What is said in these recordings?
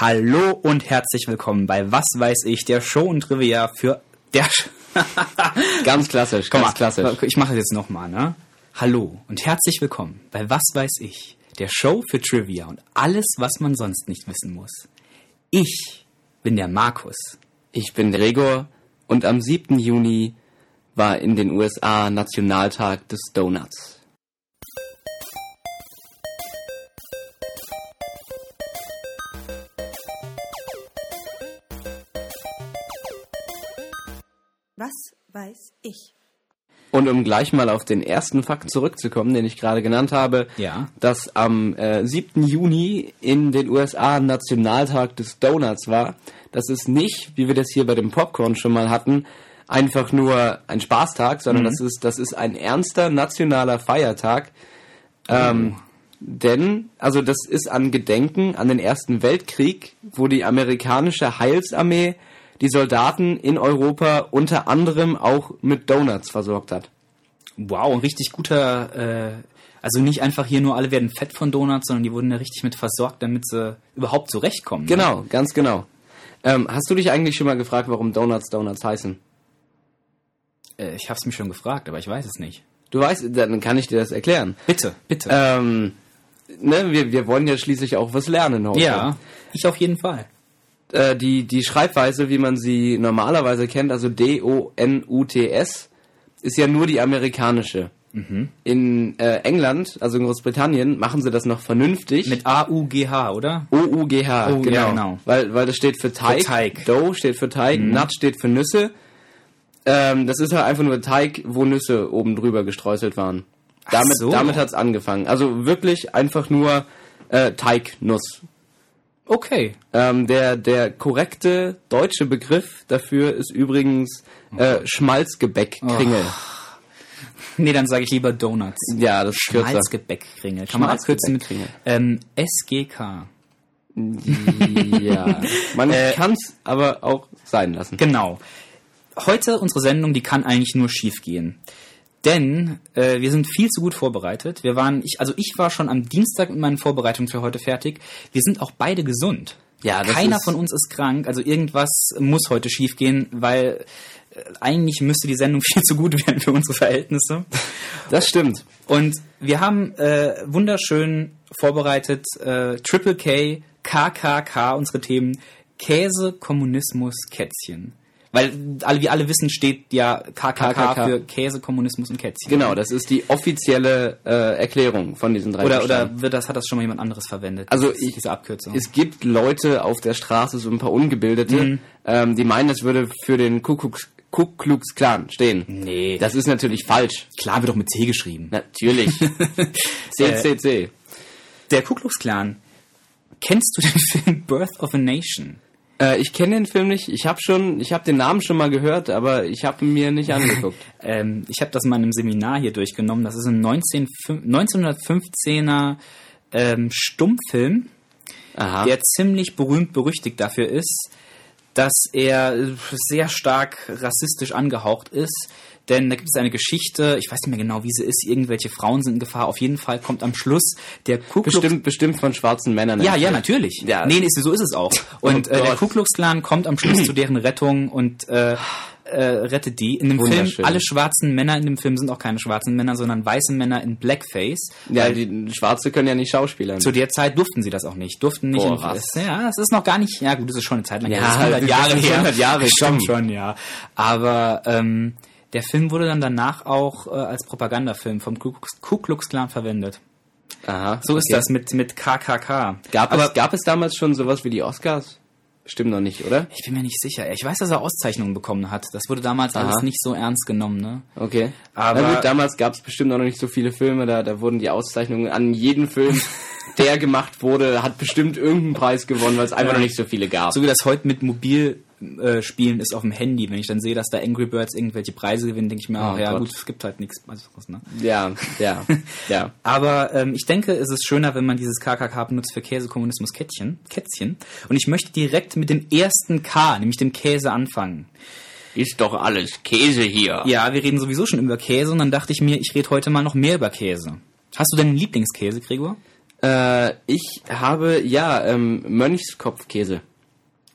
Hallo und herzlich willkommen bei Was weiß ich, der Show und Trivia für der Sch Ganz klassisch, Komm ganz mal, klassisch. Ich mache das jetzt nochmal, ne? Hallo und herzlich willkommen bei Was weiß ich, der Show für Trivia und alles, was man sonst nicht wissen muss. Ich bin der Markus. Ich bin Gregor und am 7. Juni war in den USA Nationaltag des Donuts. Ich? Und um gleich mal auf den ersten Fakt zurückzukommen, den ich gerade genannt habe, Ja. dass am äh, 7. Juni in den USA Nationaltag des Donuts war, das ist nicht, wie wir das hier bei dem Popcorn schon mal hatten, einfach nur ein Spaßtag, sondern das ist das ist ein ernster nationaler Feiertag. Ähm, denn, also das ist an Gedenken an den Ersten Weltkrieg, wo die amerikanische Heilsarmee die Soldaten in Europa unter anderem auch mit Donuts versorgt hat. Wow, ein richtig guter, äh, also nicht einfach hier nur alle werden fett von Donuts, sondern die wurden ja richtig mit versorgt, damit sie überhaupt zurechtkommen. ne? Genau, ganz genau. Ähm, hast du dich eigentlich schon mal gefragt, warum Donuts Donuts heißen? Äh, ich hab's mich schon gefragt, aber ich weiß es nicht. Du weißt, dann kann ich dir das erklären. Bitte, bitte. Ähm, ne, wir, wir wollen ja schließlich auch was lernen heute. ja, ich auf jeden Fall. Äh, die, die Schreibweise, wie man sie normalerweise kennt, also D-O-N-U-T-S, ist ja nur die amerikanische. Mhm. In äh, England, also in Großbritannien, machen sie das noch vernünftig. Mit A-U-G-H, oder? O-U-G-H, Oh, genau. ja, genau. Weil, weil das steht für Teig. Teig. Mhm. Dough steht für Teig, Nut steht für Nüsse. Ähm, das ist halt einfach nur Teig, wo Nüsse oben drüber gestreuselt waren. Damit, so. damit hat's angefangen. Also wirklich einfach nur äh, Teignuss. Okay. Ähm, der, der korrekte deutsche Begriff dafür ist übrigens äh, Schmalzgebäckkringel. Nee, dann sage ich lieber Donuts. Ja, das ist kürzer. Schmalzgebäckkringel. Kann man abkürzen mit ähm, SGK. Ja, man Äh, kann's aber auch sein lassen. Genau. Heute unsere Sendung, die kann eigentlich nur schief gehen. Denn äh, wir sind viel zu gut vorbereitet. Wir waren, ich, also ich war schon am Dienstag mit meinen Vorbereitungen für heute fertig. Wir sind auch beide gesund. Ja, das Keiner von uns ist krank. Also irgendwas muss heute schief gehen, weil äh, eigentlich müsste die Sendung viel zu gut werden für unsere Verhältnisse. Das stimmt. Und wir haben äh, wunderschön vorbereitet äh, Triple K, KKK, unsere Themen Käse, Kommunismus, Kätzchen. Weil alle, wie alle wissen, steht ja KKK, KKK. für Käse, Kommunismus und Kätzchen. Genau, das ist die offizielle äh, Erklärung von diesen drei Oder, Buchstaben. oder wird das, hat das schon mal jemand anderes verwendet? Also ich- diese Abkürzung. Es gibt Leute auf der Straße, so ein paar Ungebildete, Mhm. ähm, die meinen, das würde für den Ku Klux, Ku Klux Klan stehen. nee, Das ist natürlich falsch. klar wird doch mit C geschrieben. Natürlich. CCC. Der Ku Klux Klan. Kennst du den Film Birth of a Nation? Äh, ich kenne den Film nicht. Ich habe schon, ich habe den Namen schon mal gehört, aber ich habe ihn mir nicht angeguckt. Ähm, ich habe das mal in einem Seminar hier durchgenommen. Das ist ein 19, 1915er ähm, Stummfilm, Aha. der ziemlich berühmt berüchtigt dafür ist, dass er äh, sehr stark rassistisch angehaucht ist. Denn da gibt es eine Geschichte, ich weiß nicht mehr genau, wie sie ist, irgendwelche Frauen sind in Gefahr. Auf jeden Fall kommt am Schluss der Ku Klux bestimmt, bestimmt von schwarzen Männern. ja, ja, natürlich. Ja. Nee, nee, so ist es auch. Und Oh äh, der. Ku Klux Klan kommt am Schluss zu deren Rettung und äh, äh, rettet die. In dem Film, alle schwarzen Männer in dem Film sind auch keine schwarzen Männer, sondern weiße Männer in Blackface. Ja, die Schwarze können ja nicht Schauspielern. Zu der Zeit durften sie das auch nicht. Durften nicht. Boah, was? ja, es ist noch gar nicht. Ja, gut, es ist schon eine Zeit lang. Ja, her. Es ist 100 Jahre das her. 100 Jahre, Stimmt komm. schon, ja. Aber ähm, der Film wurde dann danach auch äh, als Propagandafilm vom Ku Klux- Ku Klux Klan verwendet. Aha. So ist okay. das mit mit KKK. Gab, Aber es, gab es damals schon sowas wie die Oscars? Stimmt noch nicht, oder? Ich bin mir nicht sicher. Ich weiß, dass er Auszeichnungen bekommen hat. Das wurde damals Aha. alles nicht so ernst genommen, ne? Okay. Aber- Na gut, damals gab es bestimmt noch nicht so viele Filme, da, da wurden die Auszeichnungen an jeden Film, der gemacht wurde, hat bestimmt irgendeinen Preis gewonnen, weil es einfach Ja. noch nicht so viele gab. So wie das heute mit Mobil äh, spielen ist auf dem Handy. Wenn ich dann sehe, dass da Angry Birds irgendwelche Preise gewinnen, denke ich mir, Oh ach ja Gott. gut, es gibt halt nichts Besseres, ne? Ja, ja, ja. Aber ähm, ich denke, es ist schöner, wenn man dieses KKK benutzt für Käse, Kommunismus, Kätzchen. Kätzchen. Und ich möchte direkt mit dem ersten K, nämlich dem Käse, anfangen. Ist doch alles Käse hier. Ja, wir reden sowieso schon über Käse und dann dachte ich mir, ich rede heute mal noch mehr über Käse. Hast du denn einen Lieblingskäse, Gregor? Äh, ich habe, ja, ähm, Mönchskopfkäse.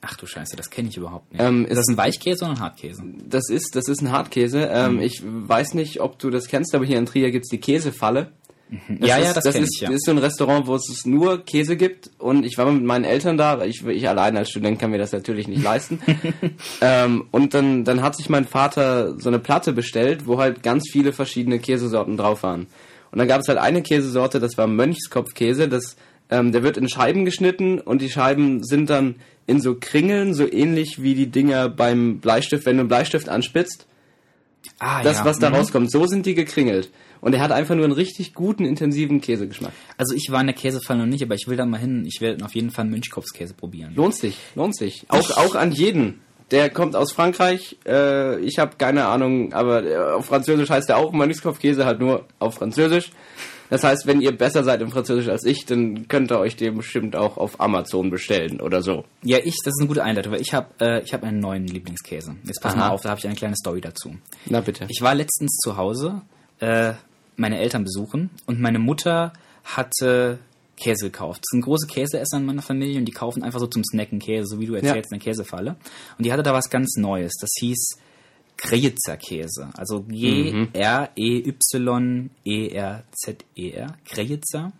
Ach du Scheiße, das kenne ich überhaupt nicht. Ähm, ist das ein Weichkäse oder ein Hartkäse? Das ist, das ist ein Hartkäse. Ähm, Ich weiß nicht, ob du das kennst, aber hier in Trier gibt's die Käsefalle. Das Ja, ist, ja, das das ist, ich, ja. ist so ein Restaurant, wo es nur Käse gibt und ich war mit meinen Eltern da, ich, ich allein als Student kann mir das natürlich nicht leisten. ähm, und dann, dann hat sich mein Vater so eine Platte bestellt, wo halt ganz viele verschiedene Käsesorten drauf waren. Und dann gab es halt eine Käsesorte, das war Mönchskopfkäse, das, ähm, der wird in Scheiben geschnitten und die Scheiben sind dann in so Kringeln, so ähnlich wie die Dinger beim Bleistift, wenn du einen Bleistift anspitzt Ah, das, ja. was da Mhm. rauskommt. So sind die gekringelt. Und er hat einfach nur einen richtig guten, intensiven Käsegeschmack. Also ich war in der Käsefalle noch nicht, aber ich will da mal hin. Ich werde auf jeden Fall Mönchkopfskäse probieren. Lohnt sich, lohnt sich. Auch, auch an jeden. Der kommt aus Frankreich. Äh, ich habe keine Ahnung, aber äh, auf Französisch heißt er auch Mönchskopfkäse, halt nur auf Französisch. Das heißt, wenn ihr besser seid im Französisch als ich, dann könnt ihr euch den bestimmt auch auf Amazon bestellen oder so. Ja, ich, das ist eine gute Einleitung, weil ich habe äh, ich hab einen neuen Lieblingskäse. Jetzt pass mal auf, da habe ich eine kleine Story dazu. Na bitte. Ich war letztens zu Hause, äh, meine Eltern besuchen und meine Mutter hatte Käse gekauft. Das sind große Käseesser in meiner Familie und die kaufen einfach so zum Snacken Käse, so wie du erzählst, in der Käsefalle. Und die hatte da was ganz Neues. Das hieß Kreitzer Käse. Also G-R-E-Y-E-R-Z-E-R. Kreitzer.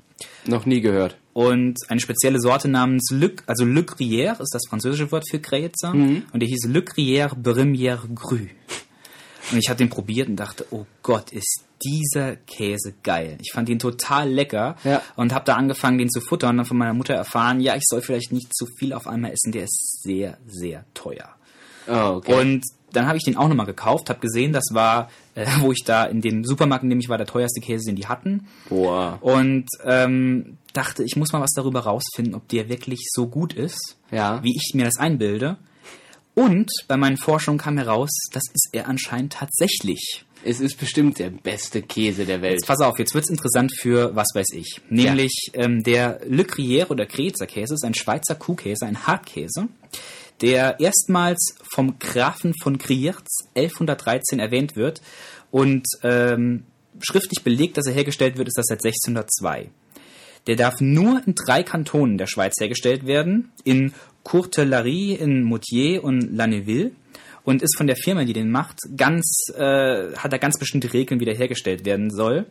Noch nie gehört. Und eine spezielle Sorte namens Le, also Le Gruyère ist das französische Wort für Kreitzer. Und der hieß Le Gruyère Bremière Grü. Und ich habe den probiert und dachte, oh Gott, ist dieser Käse geil. Ich fand ihn total lecker Ja. und habe da angefangen, den zu futtern und dann von meiner Mutter erfahren, ja, ich soll vielleicht nicht zu viel auf einmal essen, der ist sehr, sehr teuer. Oh, okay. Und dann habe ich den auch nochmal gekauft, habe gesehen, das war, äh, wo ich da in dem Supermarkt, in dem ich war, der teuerste Käse, den die hatten. Boah. Und ähm, dachte, ich muss mal was darüber rausfinden, ob der wirklich so gut ist, Ja. wie ich mir das einbilde. Und bei meinen Forschungen kam heraus, das ist er anscheinend tatsächlich. Es ist bestimmt der beste Käse der Welt. Jetzt pass auf, jetzt wird's interessant für was weiß ich. Nämlich ähm, der Le Gruyère oder Krezer Käse ist ein Schweizer Kuhkäse, ein Hartkäse, der erstmals vom Grafen von Grierz 1113 erwähnt wird und ähm, schriftlich belegt, dass er hergestellt wird, ist das seit 1602. Der darf nur in drei Kantonen der Schweiz hergestellt werden, in Courtelary, in Moutier und La Neuville und ist von der Firma, die den macht, ganz, äh, hat da ganz bestimmte Regeln, wie der hergestellt werden soll.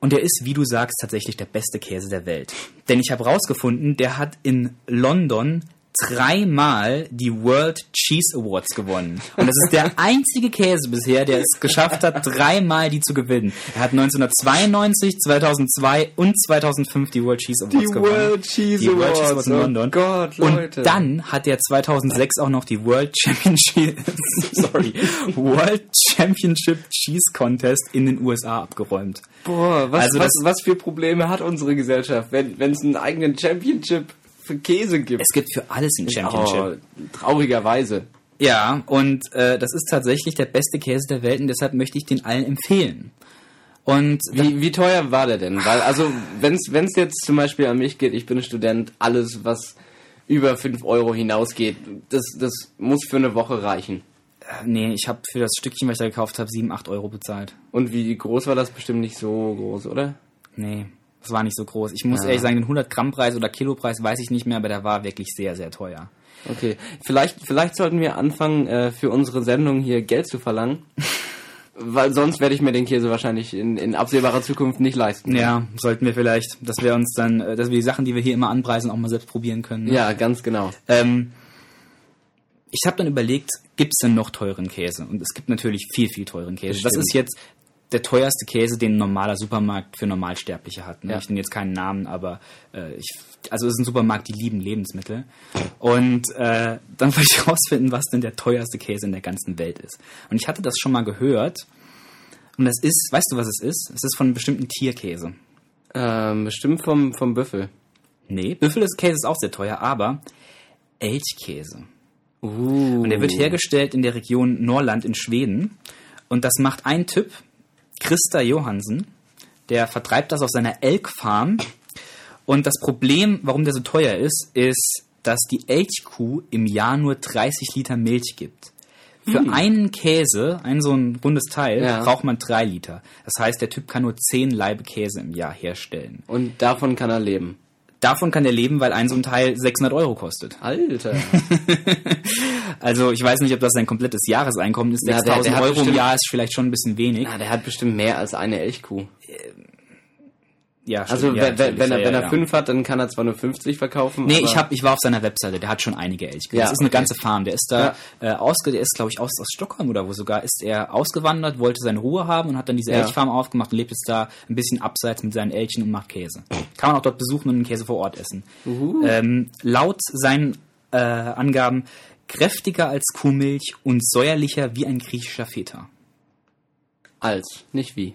Und der ist, wie du sagst, tatsächlich der beste Käse der Welt. Denn ich habe rausgefunden, der hat in London dreimal die World Cheese Awards gewonnen. Und das ist der einzige Käse bisher, der es geschafft hat, dreimal die zu gewinnen. Er hat 1992, 2002 und 2005 die World Cheese Awards Die gewonnen. World Cheese die World Cheese Awards, in oh London. Gott, Leute. Und dann hat er 2006 auch noch die World Championship, sorry, World Championship Cheese Contest in den USA abgeräumt. Boah, was, Also was, was für Probleme hat unsere Gesellschaft, wenn wenn es einen eigenen Championship für Käse gibt? Es gibt für alles ein Championship. Oh, traurigerweise. Ja, und äh, das ist tatsächlich der beste Käse der Welt und deshalb möchte ich den allen empfehlen. Und Wie, wie teuer war der denn? Weil, also, wenn es jetzt zum Beispiel an mich geht, ich bin Student, alles, was über 5 Euro hinausgeht, das, das muss für eine Woche reichen. äh, nee, ich habe für das Stückchen, was ich da gekauft habe, 7, 8 Euro bezahlt. Und wie groß war das? Bestimmt nicht so groß, oder? Nee, das war nicht so groß. Ich muss Ja. ehrlich sagen, den 100 Gramm Preis oder Kilopreis weiß ich nicht mehr, aber der war wirklich sehr, sehr teuer. Okay, vielleicht, vielleicht sollten wir anfangen, äh, für unsere Sendung hier Geld zu verlangen. Weil sonst werde ich mir den Käse wahrscheinlich in, in absehbarer Zukunft nicht leisten. Ja, sollten wir vielleicht, dass wir uns dann, äh, dass wir die Sachen, die wir hier immer anpreisen, auch mal selbst probieren können. ne? Ja, ganz genau. Ähm, ich habe dann überlegt, gibt es denn noch teuren Käse? Und es gibt natürlich viel, viel teuren Käse. Das Bestimmt. ist jetzt der teuerste Käse, den ein normaler Supermarkt für Normalsterbliche hat. Ne? Ja. Ich nenne jetzt keinen Namen, aber äh, ich, also es ist ein Supermarkt, die lieben Lebensmittel. Und äh, dann wollte ich rausfinden, was denn der teuerste Käse in der ganzen Welt ist. Und ich hatte das schon mal gehört. Und das ist, weißt du, was es ist? Es ist von einem bestimmten Tierkäse. Ähm, bestimmt vom, vom Büffel. Nee, Büffelkäse ist auch sehr teuer, aber Elchkäse. Uh. Und der wird hergestellt in der Region Norrland in Schweden. Und das macht ein Typ, Christa Johansen, der vertreibt das auf seiner Elk-Farm. Und das Problem, warum der so teuer ist, ist, dass die Elchkuh im Jahr nur 30 Liter Milch gibt. Für einen Käse, ein so ein rundes Teil, Ja. braucht man drei Liter. Das heißt, der Typ kann nur zehn Laibe Käse im Jahr herstellen. Und davon kann er leben. Davon kann er leben, weil ein so ein Teil 600 Euro kostet. Alter. Also ich weiß nicht, ob das sein komplettes Jahreseinkommen ist. Ja, der- der 6000 hat Euro im bestimmt- Jahr ist vielleicht schon ein bisschen wenig. Na, der hat bestimmt mehr als eine Elchkuh. Ja, Also ja, wenn, wenn, er, ja, wenn ja, er ja. fünf hat, dann kann er zwar nur 50 verkaufen. Nee, aber ich, hab, ich war auf seiner Webseite, der hat schon einige Elchkühe. Ja, das ist eine okay. ganze Farm. Der ist da äh, ausge, der ist, glaube ich, aus, aus Stockholm oder wo sogar, ist er ausgewandert, wollte seine Ruhe haben und hat dann diese Ja. Elchfarm aufgemacht und lebt jetzt da ein bisschen abseits mit seinen Elchen und macht Käse. Kann man auch dort besuchen und den Käse vor Ort essen. Ähm, laut seinen äh, Angaben kräftiger als Kuhmilch und säuerlicher wie ein griechischer Feta. als, nicht wie.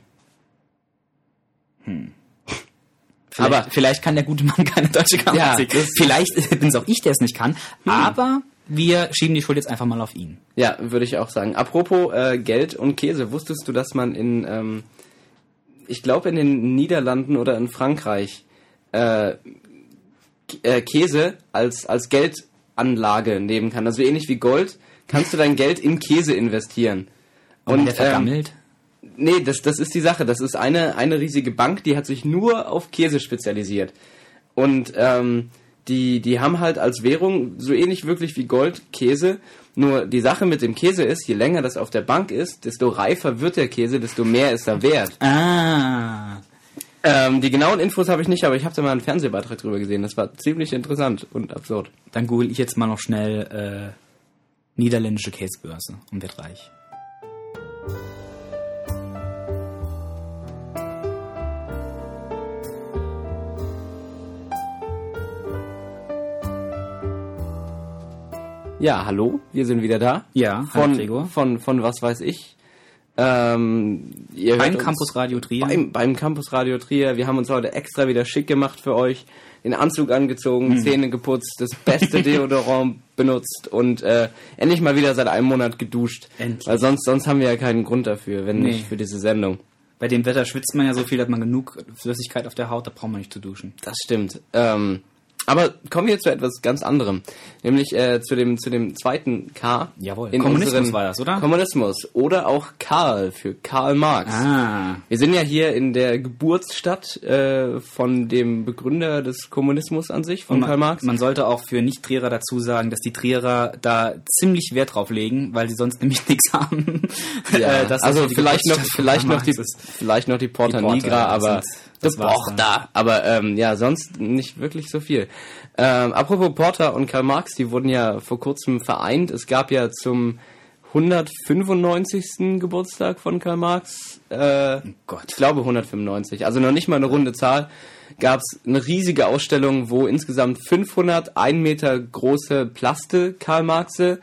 Vielleicht, Aber- vielleicht kann der gute Mann keine deutsche Ja, Grammatik. das- vielleicht bin es auch ich, der es nicht kann. Aber wir schieben die Schuld jetzt einfach mal auf ihn. Ja, würde ich auch sagen. Apropos äh, Geld und Käse, wusstest du, dass man in, ähm, ich glaube in den Niederlanden oder in Frankreich äh, äh, Käse als, als Geldanlage nehmen kann? Also ähnlich wie Gold kannst du dein Geld in Käse investieren. Und der ähm, vergammelt. Nee, das, das ist die Sache. Das ist eine, eine riesige Bank, die hat sich nur auf Käse spezialisiert. Und ähm, die, die haben halt als Währung so ähnlich wirklich wie Gold Käse. Nur die Sache mit dem Käse ist, je länger das auf der Bank ist, desto reifer wird der Käse, desto mehr ist er wert. Ah. Ähm, die genauen Infos habe ich nicht, aber ich habe da mal einen Fernsehbeitrag drüber gesehen. Das war ziemlich interessant und absurd. Dann google ich jetzt mal noch schnell äh, niederländische Käsebörse und wird reich. Ja, hallo, wir sind wieder da. Ja, hallo von, Gregor. von, von was weiß ich. Ähm, Beim Campus Radio Trier. Beim, beim Campus Radio Trier. Wir haben uns heute extra wieder schick gemacht für euch. Den Anzug angezogen, Hm. Zähne geputzt, das beste Deodorant benutzt und äh, endlich mal wieder seit einem Monat geduscht. Endlich. Weil sonst, sonst haben wir ja keinen Grund dafür, wenn Nee. nicht für diese Sendung. Bei dem Wetter schwitzt man ja so viel, dass man genug Flüssigkeit auf der Haut, da braucht man nicht zu duschen. Das stimmt. Ähm, aber kommen wir zu etwas ganz anderem. Nämlich äh, zu, dem, zu dem zweiten K. Jawohl. in Kommunismus war das, oder? Kommunismus. Oder auch Karl für Karl Marx. Ah. Wir sind ja hier in der Geburtsstadt äh, von dem Begründer des Kommunismus an sich, von man, Karl Marx. man sollte auch für Nicht-Trierer dazu sagen, dass die Trierer da ziemlich Wert drauf legen, weil sie sonst nämlich nichts haben. ja, Äh, das also hier die vielleicht noch, von vielleicht noch die, vielleicht noch die Porta Die Nigra, aber da. Aber ähm, ja, sonst nicht wirklich so viel. Ähm, apropos Porta und Karl Marx, die wurden ja vor kurzem vereint. Es gab ja zum 195. Geburtstag von Karl Marx, äh, Gott. ich glaube 195, also noch nicht mal eine runde Zahl, gab es eine riesige Ausstellung, wo insgesamt 500 ein Meter große Plaste Karl Marxe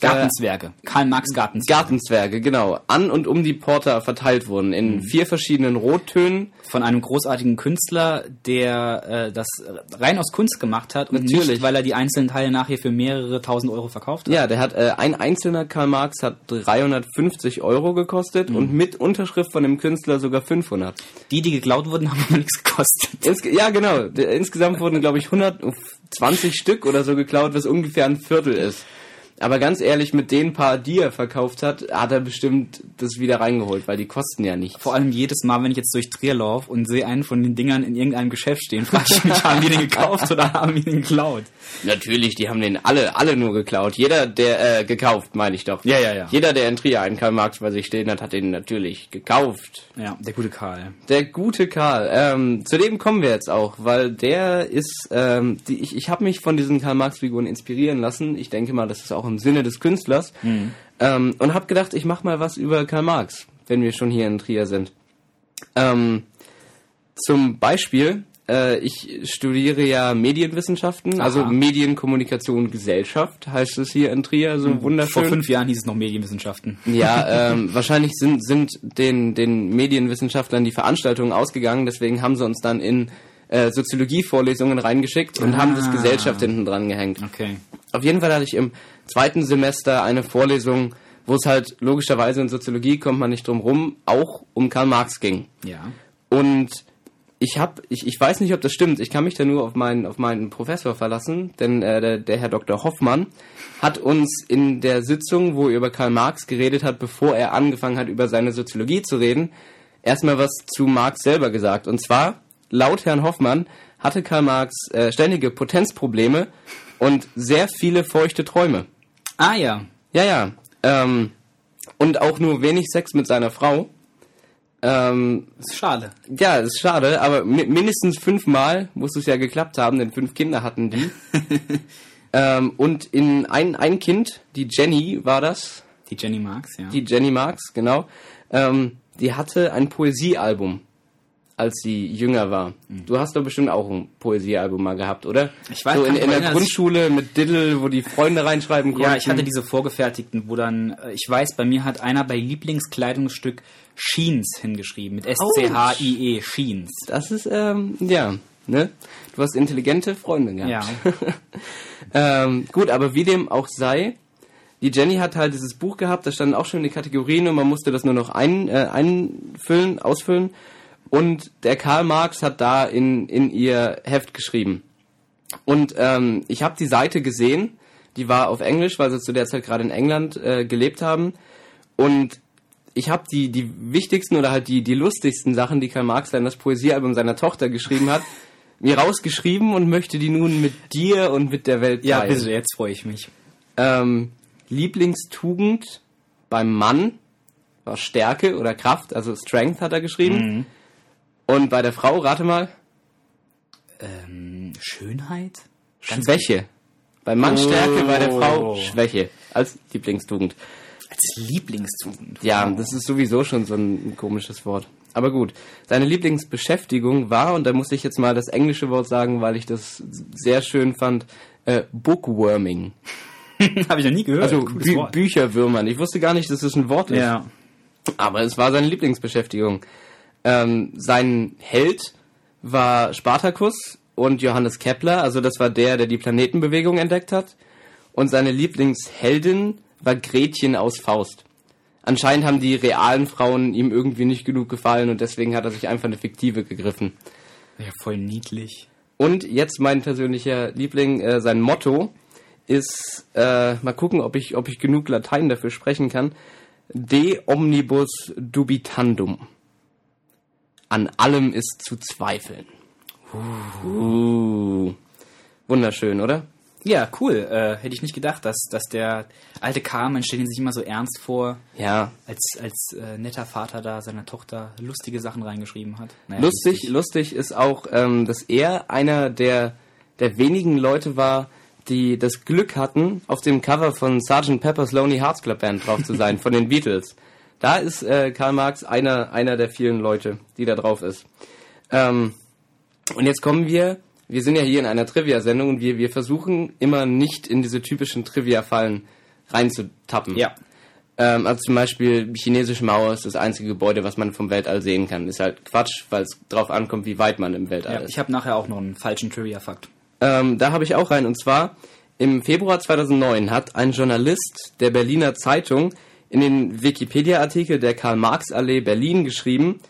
Gartenzwerge. Karl Marx Gartenzwerge. Gartenzwerge, genau, an und um die Porta verteilt wurden Mhm. in vier verschiedenen Rottönen. von einem großartigen Künstler, der äh, das rein aus Kunst gemacht hat und Natürlich. nicht, weil er die einzelnen Teile nachher für mehrere tausend Euro verkauft hat. Ja, der hat äh, ein einzelner Karl Marx hat 350 Euro Mhm. gekostet und mit Unterschrift von dem Künstler sogar 500. Die, die geklaut wurden, haben aber nichts gekostet. Insge ja, genau. Insgesamt wurden glaube ich 120 Stück oder so geklaut, was ungefähr ein Viertel ist. Aber ganz ehrlich, mit den paar, die er verkauft hat, hat er bestimmt das wieder reingeholt, weil die kosten ja nichts. Vor allem jedes Mal, wenn ich jetzt durch Trier laufe und sehe einen von den Dingern in irgendeinem Geschäft stehen, frage ich mich, haben die den gekauft oder haben die den geklaut? Natürlich, die haben den alle, alle nur geklaut. Jeder, der, äh, gekauft, meine ich doch. Ja, ja, ja. Jeder, der in Trier einen Karl Marx bei sich stehen hat, hat den natürlich gekauft. Ja, der gute Karl. Der gute Karl. Ähm, zu dem kommen wir jetzt auch, weil der ist, ähm, die, ich, ich habe mich von diesen Karl Marx Figuren inspirieren lassen. Ich denke mal, das ist auch im Sinne des Künstlers. Ähm, und habe gedacht, ich mache mal was über Karl Marx, wenn wir schon hier in Trier sind. Ähm, zum Beispiel, äh, ich studiere ja Medienwissenschaften, also Aha. Medienkommunikation Gesellschaft heißt es hier in Trier, so wunderschön. Vor fünf Jahren hieß es noch Medienwissenschaften. Ja, ähm, wahrscheinlich sind, sind den, den Medienwissenschaftlern die Veranstaltungen ausgegangen, deswegen haben sie uns dann in äh, Soziologie-Vorlesungen reingeschickt und haben das Ah. Gesellschaft hinten dran gehängt. Okay. Auf jeden Fall hatte ich im zweiten Semester eine Vorlesung, wo es halt logischerweise in Soziologie kommt man nicht drum rum, auch um Karl Marx ging. Ja. Und ich habe, ich, ich weiß nicht, ob das stimmt. Ich kann mich da nur auf meinen, auf meinen Professor verlassen, denn äh, der, der Herr Dr. Hoffmann hat uns in der Sitzung, wo er über Karl Marx geredet hat, bevor er angefangen hat, über seine Soziologie zu reden, erstmal was zu Marx selber gesagt. Und zwar, laut Herrn Hoffmann, hatte Karl Marx äh, ständige Potenzprobleme und sehr viele feuchte Träume. Ah ja. Ja, ja. Ähm, und auch nur wenig Sex mit seiner Frau. Ähm, Ist schade. ja, ist schade, aber mi mindestens fünfmal muss es ja geklappt haben, denn fünf Kinder hatten die. ähm, und in ein, ein Kind, die Jenny war das, Die Jenny Marx, ja. die Jenny Marx, genau, ähm, die hatte ein Poesiealbum, als sie jünger war. Du hast doch bestimmt auch ein Poesiealbum mal gehabt, oder? Mhm. Ich weiß so in, in der Grundschule mit Diddle, wo die Freunde reinschreiben konnten. ja, ich hatte diese vorgefertigten, wo dann, äh, ich weiß, bei mir hat einer bei Lieblingskleidungsstück Sheens hingeschrieben, mit S-C-H-I-E, Sheens. Das ist, ähm, ja, ne? Du hast intelligente Freunde gehabt. Ja. ähm, gut, aber wie dem auch sei, die Jenny hat halt dieses Buch gehabt, da standen auch schon die Kategorien und man musste das nur noch ein, äh, einfüllen, ausfüllen. Und der Karl Marx hat da in, in ihr Heft geschrieben. Und ähm, ich habe die Seite gesehen, die war auf Englisch, weil sie zu der Zeit gerade in England äh, gelebt haben. Und ich habe die, die wichtigsten oder halt die, die lustigsten Sachen, die Karl Marx dann in das Poesiealbum seiner Tochter geschrieben hat, mir rausgeschrieben und möchte die nun mit dir und mit der Welt Ja, teilen. bitte, jetzt freue ich mich. Ähm, Lieblingstugend beim Mann war Stärke oder Kraft, also Strength hat er geschrieben. Und bei der Frau, rate mal, Ähm, Schönheit? Schwäche. Beim Mann Oh. Stärke, bei der Frau Schwäche als Lieblingstugend. Als Lieblingstugend. Ja, das ist sowieso schon so ein, komisches Wort. Aber gut, seine Lieblingsbeschäftigung war, und da muss ich jetzt mal das englische Wort sagen, weil ich das sehr schön fand, äh, Bookworming. Habe ich noch nie gehört. Also Bü. Bücherwürmern. Ich wusste gar nicht, dass das ein Wort ist. Ja. Aber es war seine Lieblingsbeschäftigung. Ähm, sein Held war Spartacus und Johannes Kepler, also das war der, der die Planetenbewegung entdeckt hat. Und seine Lieblingsheldin war Gretchen aus Faust. Anscheinend haben die realen Frauen ihm irgendwie nicht genug gefallen und deswegen hat er sich einfach eine fiktive gegriffen. Ja, voll niedlich. Und jetzt mein persönlicher Liebling, äh, sein Motto ist, äh, mal gucken, ob ich, ob ich genug Latein dafür sprechen kann. De omnibus dubitandum. An allem ist zu zweifeln. Uh. Wunderschön, oder? Ja, cool. Äh, hätte ich nicht gedacht, dass, dass der alte Karl, man stellt ihn sich immer so ernst vor, Ja. als, als äh, netter Vater da seiner Tochter lustige Sachen reingeschrieben hat. Naja, Lustig, lustig ist auch, ähm, dass er einer der, der wenigen Leute war, die das Glück hatten, auf dem Cover von Sgt. Pepper's Lonely Hearts Club Band drauf zu sein, von den Beatles. Da ist äh, Karl Marx einer, einer der vielen Leute, die da drauf ist. Ähm, und jetzt kommen wir, wir sind ja hier in einer Trivia-Sendung und wir, wir versuchen immer nicht in diese typischen Trivia-Fallen reinzutappen. Ja. Ähm, also zum Beispiel, chinesische Mauer ist das einzige Gebäude, was man vom Weltall sehen kann. Ist halt Quatsch, weil es drauf ankommt, wie weit man im Weltall Ja, ist. ich habe nachher auch noch einen falschen Trivia-Fakt. Ähm, da habe ich auch rein. Und zwar, im Februar 2009 hat ein Journalist der Berliner Zeitung in den Wikipedia-Artikel der Karl-Marx-Allee Berlin geschrieben,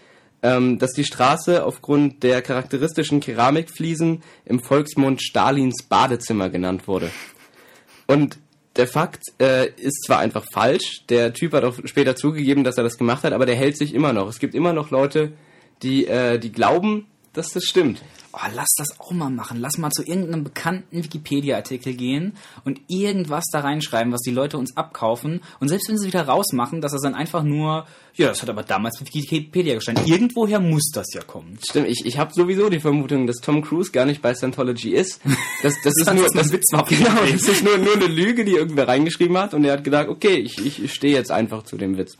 ähm, dass die Straße aufgrund der charakteristischen Keramikfliesen im Volksmund Stalins Badezimmer genannt wurde. Und der Fakt äh, ist zwar einfach falsch, der Typ hat auch später zugegeben, dass er das gemacht hat, aber der hält sich immer noch. Es gibt immer noch Leute, die, äh, die glauben, dass das stimmt. Oh, lass das auch mal machen. Lass mal zu irgendeinem bekannten Wikipedia-Artikel gehen und irgendwas da reinschreiben, was die Leute uns abkaufen. Und selbst wenn sie wieder rausmachen, dass es dann einfach nur, ja, das hat aber damals mit Wikipedia gestanden. Irgendwoher muss das ja kommen. Stimmt, ich, ich habe sowieso die Vermutung, dass Tom Cruise gar nicht bei Scientology ist. Das, das ist Das nur das, Witz war. genau, das ist nur, nur eine Lüge, die irgendwer reingeschrieben hat und er hat gedacht, okay, ich, ich stehe jetzt einfach zu dem Witz.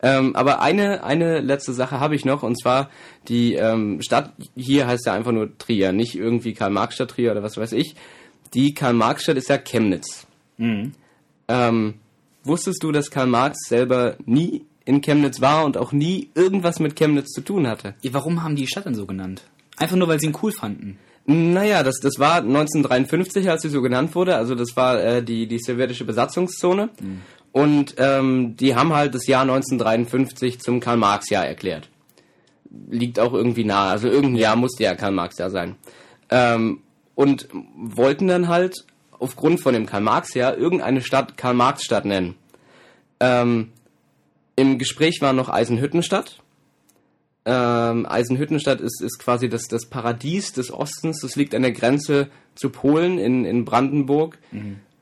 Ähm, aber eine, eine letzte Sache habe ich noch, und zwar die ähm, Stadt hier heißt ja einfach nur Trier, nicht irgendwie Karl-Marx-Stadt Trier oder was weiß ich. Die Karl-Marx-Stadt ist ja Chemnitz. Ähm, wusstest du, dass Karl Marx selber nie in Chemnitz war und auch nie irgendwas mit Chemnitz zu tun hatte? Ja, Warum haben die Stadt denn so genannt? Einfach nur, weil sie ihn cool fanden. Naja, das, das war 1953, als sie so genannt wurde. Also das war äh, die, die sowjetische Besatzungszone. Und ähm, die haben halt das Jahr 1953 zum Karl-Marx-Jahr erklärt. liegt auch irgendwie nahe. Also irgendein Jahr musste ja Karl Marx da sein. Ähm, und wollten dann halt aufgrund von dem Karl Marx Jahr irgendeine Stadt Karl Marx Stadt nennen. Ähm, Im Gespräch war noch Eisenhüttenstadt. Ähm, Eisenhüttenstadt ist, ist quasi das, das Paradies des Ostens. Das liegt an der Grenze zu Polen in, in Brandenburg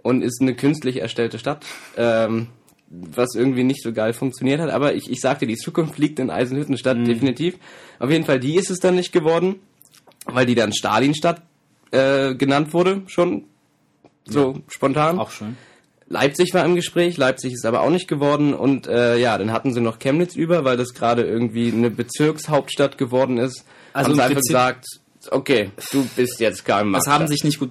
und ist eine künstlich erstellte Stadt. Ähm, was irgendwie nicht so geil funktioniert hat. Aber ich, ich sagte, die Zukunft liegt in Eisenhüttenstadt, definitiv. Auf jeden Fall, die ist es dann nicht geworden, weil die dann Stalinstadt äh, genannt wurde, schon so spontan. Auch schön. Leipzig war im Gespräch, Leipzig ist aber auch nicht geworden und äh, ja, dann hatten sie noch Chemnitz über, weil das gerade irgendwie eine Bezirkshauptstadt geworden ist. Also haben sie einfach gesagt, okay, du bist jetzt Karl Marx. Es haben sich nicht gut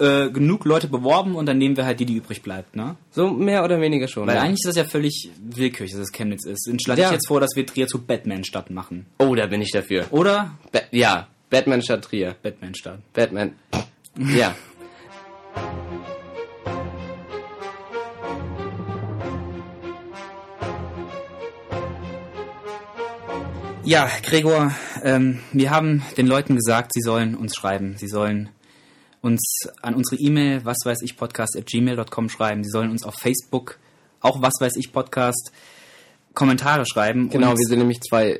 äh, genug Leute beworben und dann nehmen wir halt die, die übrig bleibt, ne? so mehr oder weniger schon. Weil ja. eigentlich ist das ja völlig willkürlich, dass es Chemnitz ist. Dann schlage Ja. ich jetzt vor, dass wir Trier zu Batman-Stadt machen. Oh, da bin ich dafür. Oder? Ba ja, Batman statt Trier. Batman-Stadt. Batman. ja. Ja, Gregor, ähm, wir haben den Leuten gesagt, sie sollen uns schreiben. Sie sollen uns an unsere E-Mail, was weiß ich, podcast at gmail.com schreiben. Sie sollen uns auf Facebook, auch was weiß ich, Podcast, Kommentare schreiben. Genau, wir sind nämlich zwei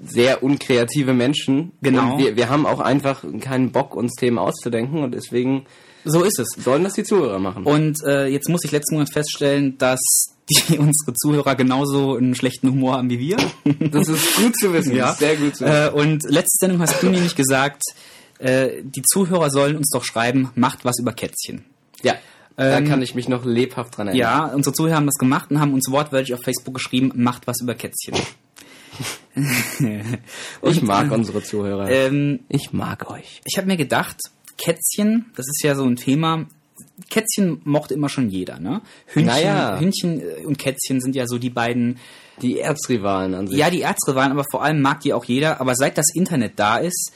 sehr unkreative Menschen. Genau. Wir, wir haben auch einfach keinen Bock, uns Themen auszudenken und deswegen so ist es. sollen das die Zuhörer machen. Und äh, jetzt muss ich letzten Monat feststellen, dass die unsere Zuhörer genauso einen schlechten Humor haben wie wir. Das ist gut zu wissen. Ja. Sehr gut zu wissen. Äh, und letzte Sendung hast du nämlich gesagt, äh, die Zuhörer sollen uns doch schreiben, macht was über Kätzchen. ja, da ähm, kann ich mich noch lebhaft dran erinnern. Ja, unsere Zuhörer haben das gemacht und haben uns wortwörtlich auf Facebook geschrieben, macht was über Kätzchen. ich mag äh, unsere Zuhörer. Ähm, ich mag euch. ich habe mir gedacht, Kätzchen, das ist ja so ein Thema. Kätzchen mochte immer schon jeder, ne? Hündchen, Naja. Hündchen äh, und Kätzchen sind ja so die beiden, Die Erzrivalen an sich. ja, die Erzrivalen, aber vor allem mag die auch jeder. Aber seit das Internet da ist,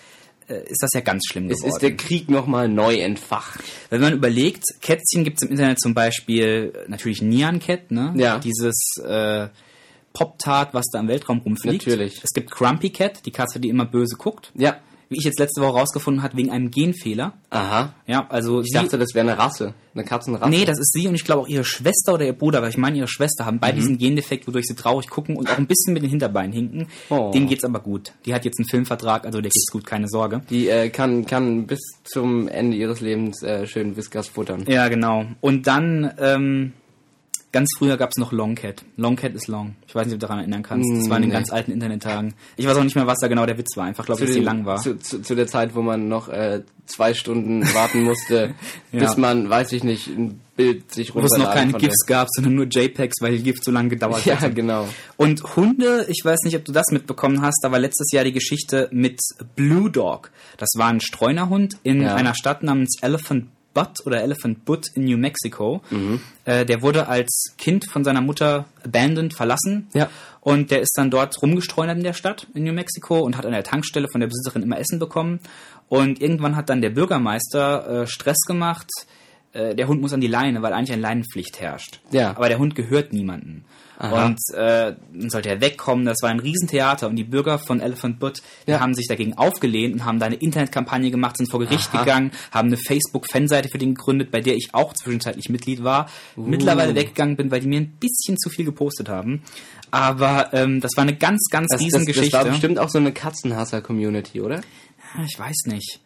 äh, ist das ja ganz schlimm es geworden. ist der Krieg nochmal neu entfacht. Wenn man überlegt, Kätzchen gibt es im Internet zum Beispiel äh, natürlich Nyan Cat, ne? Ja. Dieses äh, Pop-Tart, was da im Weltraum rumfliegt. Natürlich. Es gibt Grumpy Cat, die Katze, die immer böse guckt. Ja. Wie ich jetzt letzte Woche rausgefunden habe, wegen einem Genfehler. Aha. Ja, also Ich dachte, das wäre eine Rasse. Eine Katzenrasse. Nee, das ist sie und ich glaube auch ihre Schwester oder ihr Bruder, weil ich meine, ihre Schwester haben Mhm. beide diesen Gendefekt, wodurch sie traurig gucken und auch ein bisschen mit den Hinterbeinen hinken. Oh. Denen geht's aber gut. Die hat jetzt einen Filmvertrag, also der geht's gut, keine Sorge. Die äh, kann, kann bis zum Ende ihres Lebens äh, schön Whiskas futtern. Ja, genau. Und dann, ähm, ganz früher gab's noch Longcat. Longcat ist long. Ich weiß nicht, ob du daran erinnern kannst. Das war in den Nee. ganz alten Internettagen. Ich weiß auch nicht mehr, was da genau der Witz war. Einfach, glaube ich, dass die den- lang war. Zu, zu, zu der Zeit, wo man noch äh, zwei Stunden warten musste, Ja. bis man, weiß ich nicht, ein Bild sich Wo es noch runterladen keine konnte. GIFs gab, sondern nur JPEGs, weil die GIF so lange gedauert Ja, hat. genau. Und Hunde, ich weiß nicht, ob du das mitbekommen hast, da war letztes Jahr die Geschichte mit Blue Dog. Das war ein Streunerhund in Ja. einer Stadt namens Elephant Butt oder Elephant Butt in New Mexico. Mhm. Äh, der wurde als Kind von seiner Mutter abandoned, verlassen. Ja. Und der ist dann dort rumgestreunert in der Stadt in New Mexico und hat an der Tankstelle von der Besitzerin immer Essen bekommen. Und irgendwann hat dann der Bürgermeister äh, Stress gemacht. Äh, der Hund muss an die Leine, weil eigentlich eine Leinenpflicht herrscht. Ja. Aber der Hund gehört niemandem. Aha. Und äh, dann sollte er wegkommen. Das war ein Riesentheater. Und die Bürger von Elephant Butt die Ja. haben sich dagegen aufgelehnt und haben da eine Internetkampagne gemacht, sind vor Gericht Aha. gegangen, haben eine Facebook-Fanseite für den gegründet, bei der ich auch zwischenzeitlich Mitglied war. Mittlerweile weggegangen bin, weil die mir ein bisschen zu viel gepostet haben. Aber ähm, das war eine ganz, ganz Das, das, Riesengeschichte. das war bestimmt auch so eine Katzenhasser-Community, oder? Ich weiß nicht.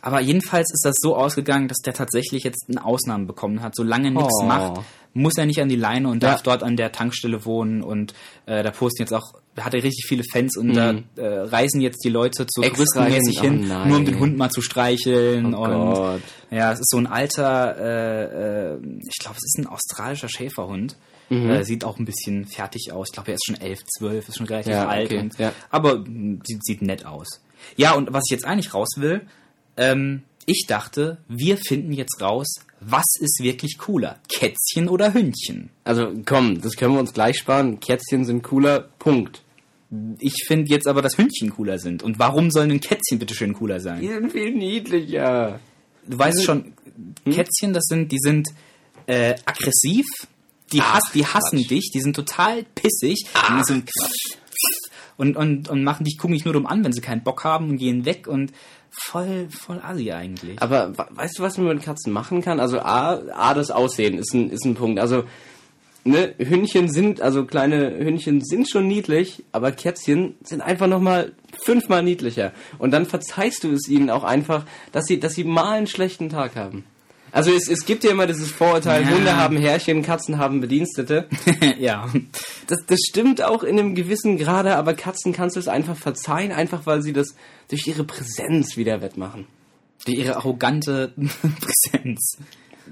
Aber jedenfalls ist das so ausgegangen, dass der tatsächlich jetzt eine Ausnahme bekommen hat. Solange nichts Oh. macht, muss er nicht an die Leine und Ja. darf dort an der Tankstelle wohnen. Und äh, da posten jetzt auch, da hat er richtig viele Fans und da äh, reisen jetzt die Leute so Mhm. Touristenmäßig hin? Oh nur um den Hund mal zu streicheln. Oh und Gott. ja, es ist so ein alter, äh, äh, ich glaube, es ist ein australischer Schäferhund. Mhm. Äh, sieht auch ein bisschen fertig aus. Ich glaube, er ist schon elf, zwölf, ist schon relativ Ja, alt. okay, Und, ja. Aber mh, sieht, sieht nett aus. Ja, und was ich jetzt eigentlich raus will, ähm, ich dachte, wir finden jetzt raus, was ist wirklich cooler? Kätzchen oder Hündchen? Also komm, das können wir uns gleich sparen. Kätzchen sind cooler, Punkt. Ich finde jetzt aber, dass Hündchen cooler sind. Und warum sollen denn Kätzchen bitte schön cooler sein? Die sind viel niedlicher. Du weißt schon, Hm? Kätzchen, das sind, die sind äh, aggressiv, die, Ach, hass, die hassen Quatsch. dich, die sind total pissig. Die sind so- und, und, und machen dich, gucken dich nur dumm an, wenn sie keinen Bock haben und gehen weg und voll, voll assi eigentlich. Aber weißt du, was man mit Katzen machen kann? Also A, A das Aussehen ist ein, ist ein Punkt. Also ne, Hündchen sind, also kleine Hündchen sind schon niedlich, aber Kätzchen sind einfach nochmal fünfmal niedlicher. Und dann verzeihst du es ihnen auch einfach, dass sie, dass sie mal einen schlechten Tag haben. Also es, es gibt ja immer dieses Vorurteil, Ja. Hunde haben Herrchen, Katzen haben Bedienstete. ja. Das, das stimmt auch in einem gewissen Grade, aber Katzen kannst du es einfach verzeihen, einfach weil sie das durch ihre Präsenz wieder wettmachen. Die, ihre arrogante Präsenz.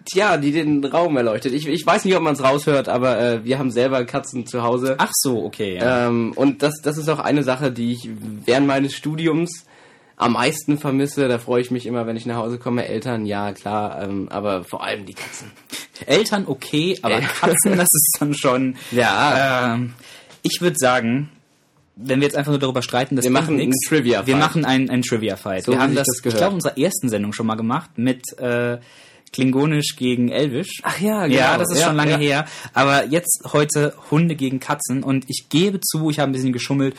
Tja, die den Raum erleuchtet. Ich, ich weiß nicht, ob man es raushört, aber äh, wir haben selber Katzen zu Hause. Ach so, okay. Ja. Ähm, und das, das ist auch eine Sache, die ich während meines Studiums am meisten vermisse. Da freue ich mich immer, wenn ich nach Hause komme. Eltern, ja, klar, ähm, aber vor allem die Katzen. Eltern okay, aber Katzen, das ist dann schon. Ja. Ähm, ich würde sagen, wenn wir jetzt einfach nur darüber streiten, das Wir machen einen Trivia-Fight. Wir machen einen, einen Trivia-Fight. So wir haben das, das ich gehört. glaube, in unserer ersten Sendung schon mal gemacht mit äh, Klingonisch gegen Elvisch. Ach ja, Ja, genau. das ist Ja, schon lange ja. her. Aber jetzt heute Hunde gegen Katzen und ich gebe zu, ich habe ein bisschen geschummelt.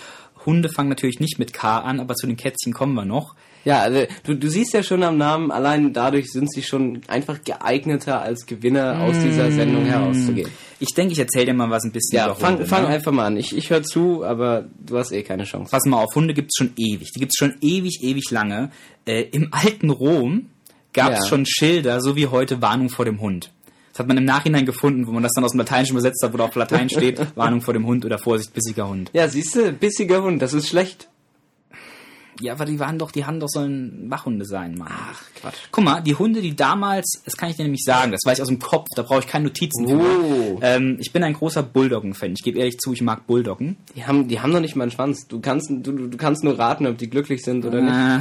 Hunde fangen natürlich nicht mit K an, aber zu den Kätzchen kommen wir noch. Ja, also, du, du siehst ja schon am Namen, allein dadurch sind sie schon einfach geeigneter als Gewinner aus dieser Sendung herauszugehen. Ich denke, ich erzähle dir mal was ein bisschen Ja, fang, Hunde. fang ne? einfach mal an. Ich, ich höre zu, aber du hast eh keine Chance. Pass mal auf, Hunde gibt's schon ewig. Die gibt's schon ewig, ewig lange. Äh, Im alten Rom gab's Ja. schon Schilder, so wie heute Warnung vor dem Hund. Das hat man im Nachhinein gefunden, wo man das dann aus dem Lateinischen übersetzt hat, wo da auf Latein steht, Warnung vor dem Hund oder Vorsicht, bissiger Hund. Ja, siehst du, bissiger Hund, das ist schlecht. Ja, aber die waren doch, die haben doch sollen Wachhunde sein, Mann. Ach, Quatsch. Guck mal, die Hunde, die damals, das kann ich dir nämlich sagen, das weiß ich aus dem Kopf, da brauche ich keine Notizen Oh. Ähm, ich bin ein großer Bulldoggen-Fan. Ich gebe ehrlich zu, ich mag Bulldoggen. Die haben, die haben noch nicht mal einen Schwanz. Du kannst, du, du kannst nur raten, ob die glücklich sind oder nicht. Äh,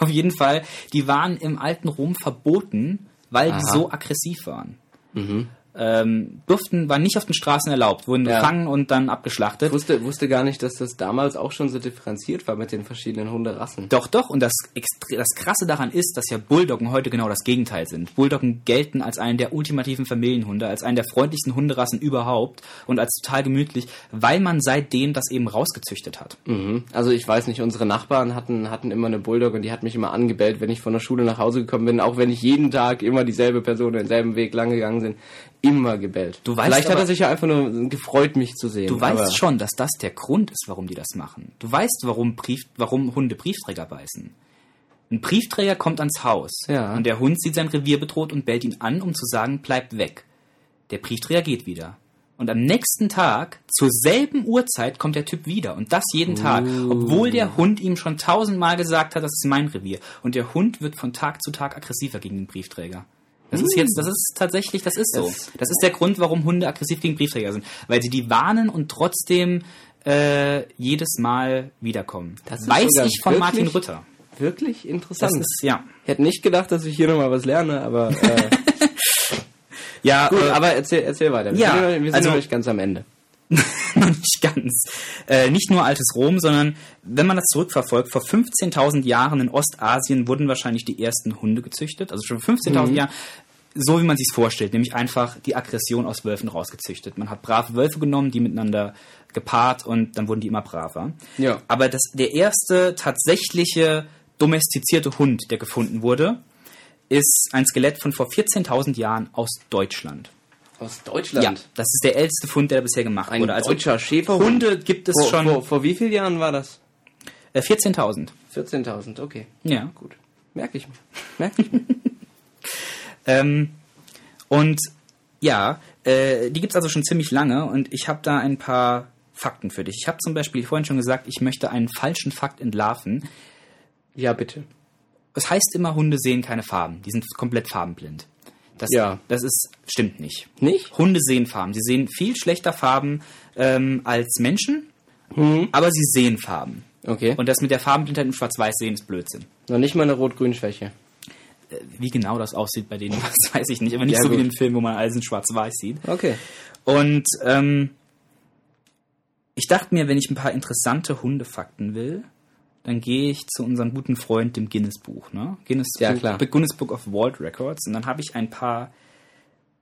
auf jeden Fall, die waren im alten Rom verboten, weil die Aha. so aggressiv waren. Mm-hmm. Ähm, durften, waren nicht auf den Straßen erlaubt, wurden Ja. gefangen und dann abgeschlachtet. Ich wusste, wusste gar nicht, dass das damals auch schon so differenziert war mit den verschiedenen Hunderassen. Doch, doch. Und das, das Krasse daran ist, dass ja Bulldoggen heute genau das Gegenteil sind. Bulldoggen gelten als einen der ultimativen Familienhunde, als einen der freundlichsten Hunderassen überhaupt und als total gemütlich, weil man seitdem das eben rausgezüchtet hat. Mhm. Also ich weiß nicht, unsere Nachbarn hatten, hatten immer eine Bulldog und die hat mich immer angebellt, wenn ich von der Schule nach Hause gekommen bin, auch wenn ich jeden Tag immer dieselbe Person denselben Weg lang gegangen bin, immer gebellt. Du weißt Vielleicht hat aber- er sich ja einfach nur gefreut, mich zu sehen. Du weißt schon, dass das der Grund ist, warum die das machen. Du weißt, warum, Brief, warum Hunde Briefträger beißen. Ein Briefträger kommt ans Haus Ja. und der Hund sieht sein Revier bedroht und bellt ihn an, um zu sagen, bleibt weg. Der Briefträger geht wieder. Und am nächsten Tag, zur selben Uhrzeit, kommt der Typ wieder. Und das jeden Tag. Obwohl der Hund ihm schon tausendmal gesagt hat, das ist mein Revier. Und der Hund wird von Tag zu Tag aggressiver gegen den Briefträger. Das ist jetzt, das ist tatsächlich, das ist so. Das- ist der Grund, warum Hunde aggressiv gegen Briefträger sind. Weil sie die warnen und trotzdem äh, jedes Mal wiederkommen. Das Weiß ich von Martin wirklich- Rütter. Wirklich interessant. Das ist, ja. ich hätte nicht gedacht, dass ich hier nochmal was lerne, aber äh, Ja, gut, äh, aber erzähl, erzähl weiter. Wir Ja, sind, wir sind also- noch nicht ganz am Ende. noch nicht ganz. Äh, nicht nur altes Rom, sondern wenn man das zurückverfolgt, vor 15.000 Jahren in Ostasien wurden wahrscheinlich die ersten Hunde gezüchtet. Also schon vor 15.000 Mhm. Jahren. So wie man sich vorstellt, nämlich einfach die Aggression aus Wölfen rausgezüchtet. Man hat brave Wölfe genommen, die miteinander gepaart und dann wurden die immer braver. Ja. Aber das, der erste tatsächliche domestizierte Hund, der gefunden wurde, ist ein Skelett von vor 14.000 Jahren aus Deutschland. Aus Deutschland. Ja, das ist der älteste Fund, der bisher gemacht Ein wurde. Also deutscher Schäferhund. Hunde gibt es Vor, schon vor, vor wie vielen Jahren war das? äh, 14.000. 14.000, okay. Ja. Gut. Merke ich mir. Merke ich mir. Ähm, und ja, äh, die gibt's also schon ziemlich lange und ich habe da ein paar Fakten für dich. Ich habe zum Beispiel vorhin schon gesagt, ich möchte einen falschen Fakt entlarven. ja, bitte. Es heißt immer, Hunde sehen keine Farben. Die sind komplett farbenblind. Das, Ja. das ist stimmt nicht. Nicht? Hunde sehen Farben. Sie sehen viel schlechter Farben ähm, als Menschen, Mhm. aber sie sehen Farben. Okay. Und das mit der Farbenblindheit und Schwarz-Weiß sehen ist Blödsinn. noch nicht mal eine Rot-Grün-Schwäche. Wie genau das aussieht bei denen, das weiß ich nicht. Aber nicht Ja, so wie gut. in den Film, wo man alles in Schwarz-Weiß sieht. Okay. Und ähm, ich dachte mir, wenn ich ein paar interessante Hundefakten will, dann gehe ich zu unserem guten Freund, dem Guinness-Buch. Ne? Guinness, Ja, Buch, klar. Guinness Book of World Records. Und dann habe ich ein paar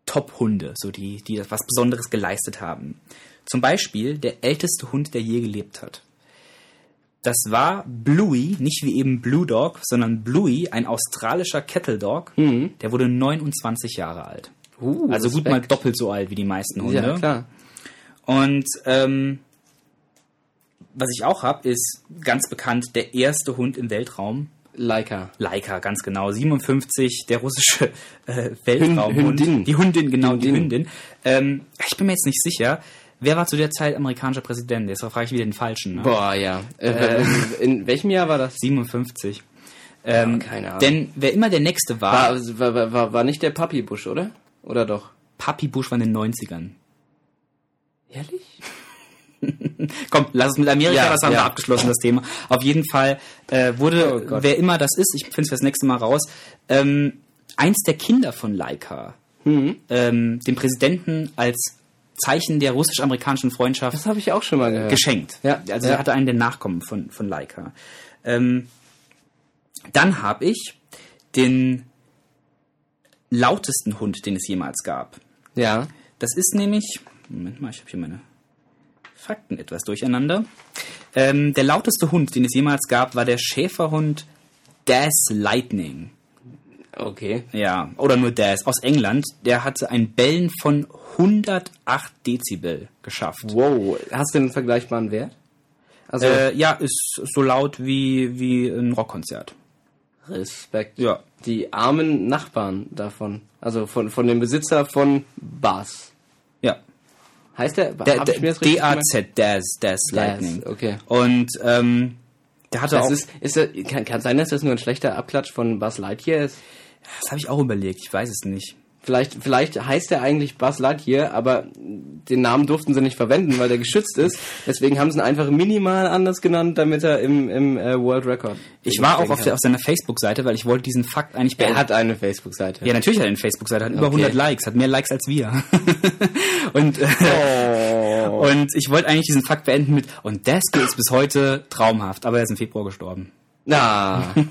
Top-Hunde, so die, die was Besonderes geleistet haben. Zum Beispiel der älteste Hund, der je gelebt hat. Das war Bluey, nicht wie eben Blue Dog, sondern Bluey, ein australischer Kettle Dog. Der wurde 29 Jahre alt. Uh, also gut Respekt. mal doppelt so alt wie die meisten Hunde. Ja, klar. Und ähm, was ich auch habe, ist ganz bekannt der erste Hund im Weltraum. Leica. Leica, ganz genau. 57, der russische äh, Weltraumhund. Hündin. Die Hündin, genau, die Hündin. Hündin. Ähm, ich bin mir jetzt nicht sicher. Wer war zu der Zeit amerikanischer Präsident? Jetzt frage ich wieder den Falschen. Ne? Boah, ja. Äh, in welchem Jahr war das? 57. Ähm, keine Ahnung. Denn wer immer der Nächste war, War, war, war, war, war nicht der Papi Bush, oder? Oder doch? Papi Bush war in den 90ern. Ehrlich? Komm, lass es mit Amerika, Ja, das haben ja. wir abgeschlossen, das Thema. Auf jeden Fall äh, wurde, Oh wer immer das ist, ich finde es fürs nächste Mal raus, ähm, eins der Kinder von Leica, Mhm. ähm, dem Präsidenten als Zeichen der russisch-amerikanischen Freundschaft Das habe ich auch schon mal gehört. geschenkt. Ja, Also ja. er hatte einen der Nachkommen von, von Leica. Ähm, dann habe ich den lautesten Hund, den es jemals gab. Ja. Das ist nämlich, Moment mal, ich habe hier meine Fakten etwas durcheinander. Ähm, der lauteste Hund, den es jemals gab, war der Schäferhund Daz Lightning. Okay. Ja, oder nur Daz aus England. Der hatte ein Bellen von 108 Dezibel geschafft. Wow. Hast du einen vergleichbaren Wert? Also, Äh, ja, ist so laut wie, wie ein Rockkonzert. Respekt. Ja. Die armen Nachbarn davon. Also von, von dem Besitzer von Bass. Heißt der? D-A-Z, Daz, Daz Lightning. okay. Und ähm, der hatte Das auch, ist, ist das, kann, kann sein, dass das nur ein schlechter Abklatsch von Buzz Lightyear ist. das habe ich auch überlegt, ich weiß es nicht. Vielleicht, vielleicht heißt er eigentlich Buzz Lightyear, aber den Namen durften sie nicht verwenden, weil der geschützt ist. Deswegen haben sie ihn einfach minimal anders genannt, damit er im, im äh, World Record. Ich war auch auf, der, auf seiner Facebook-Seite, weil ich wollte diesen Fakt eigentlich Er beenden. hat eine Facebook-Seite. Ja, natürlich hat er eine Facebook-Seite, hat über Okay. 100 Likes, hat mehr Likes als wir. und, äh, Oh. und ich wollte eigentlich diesen Fakt beenden mit, und Deske ist bis heute traumhaft, aber er ist im Februar gestorben. Na, Das,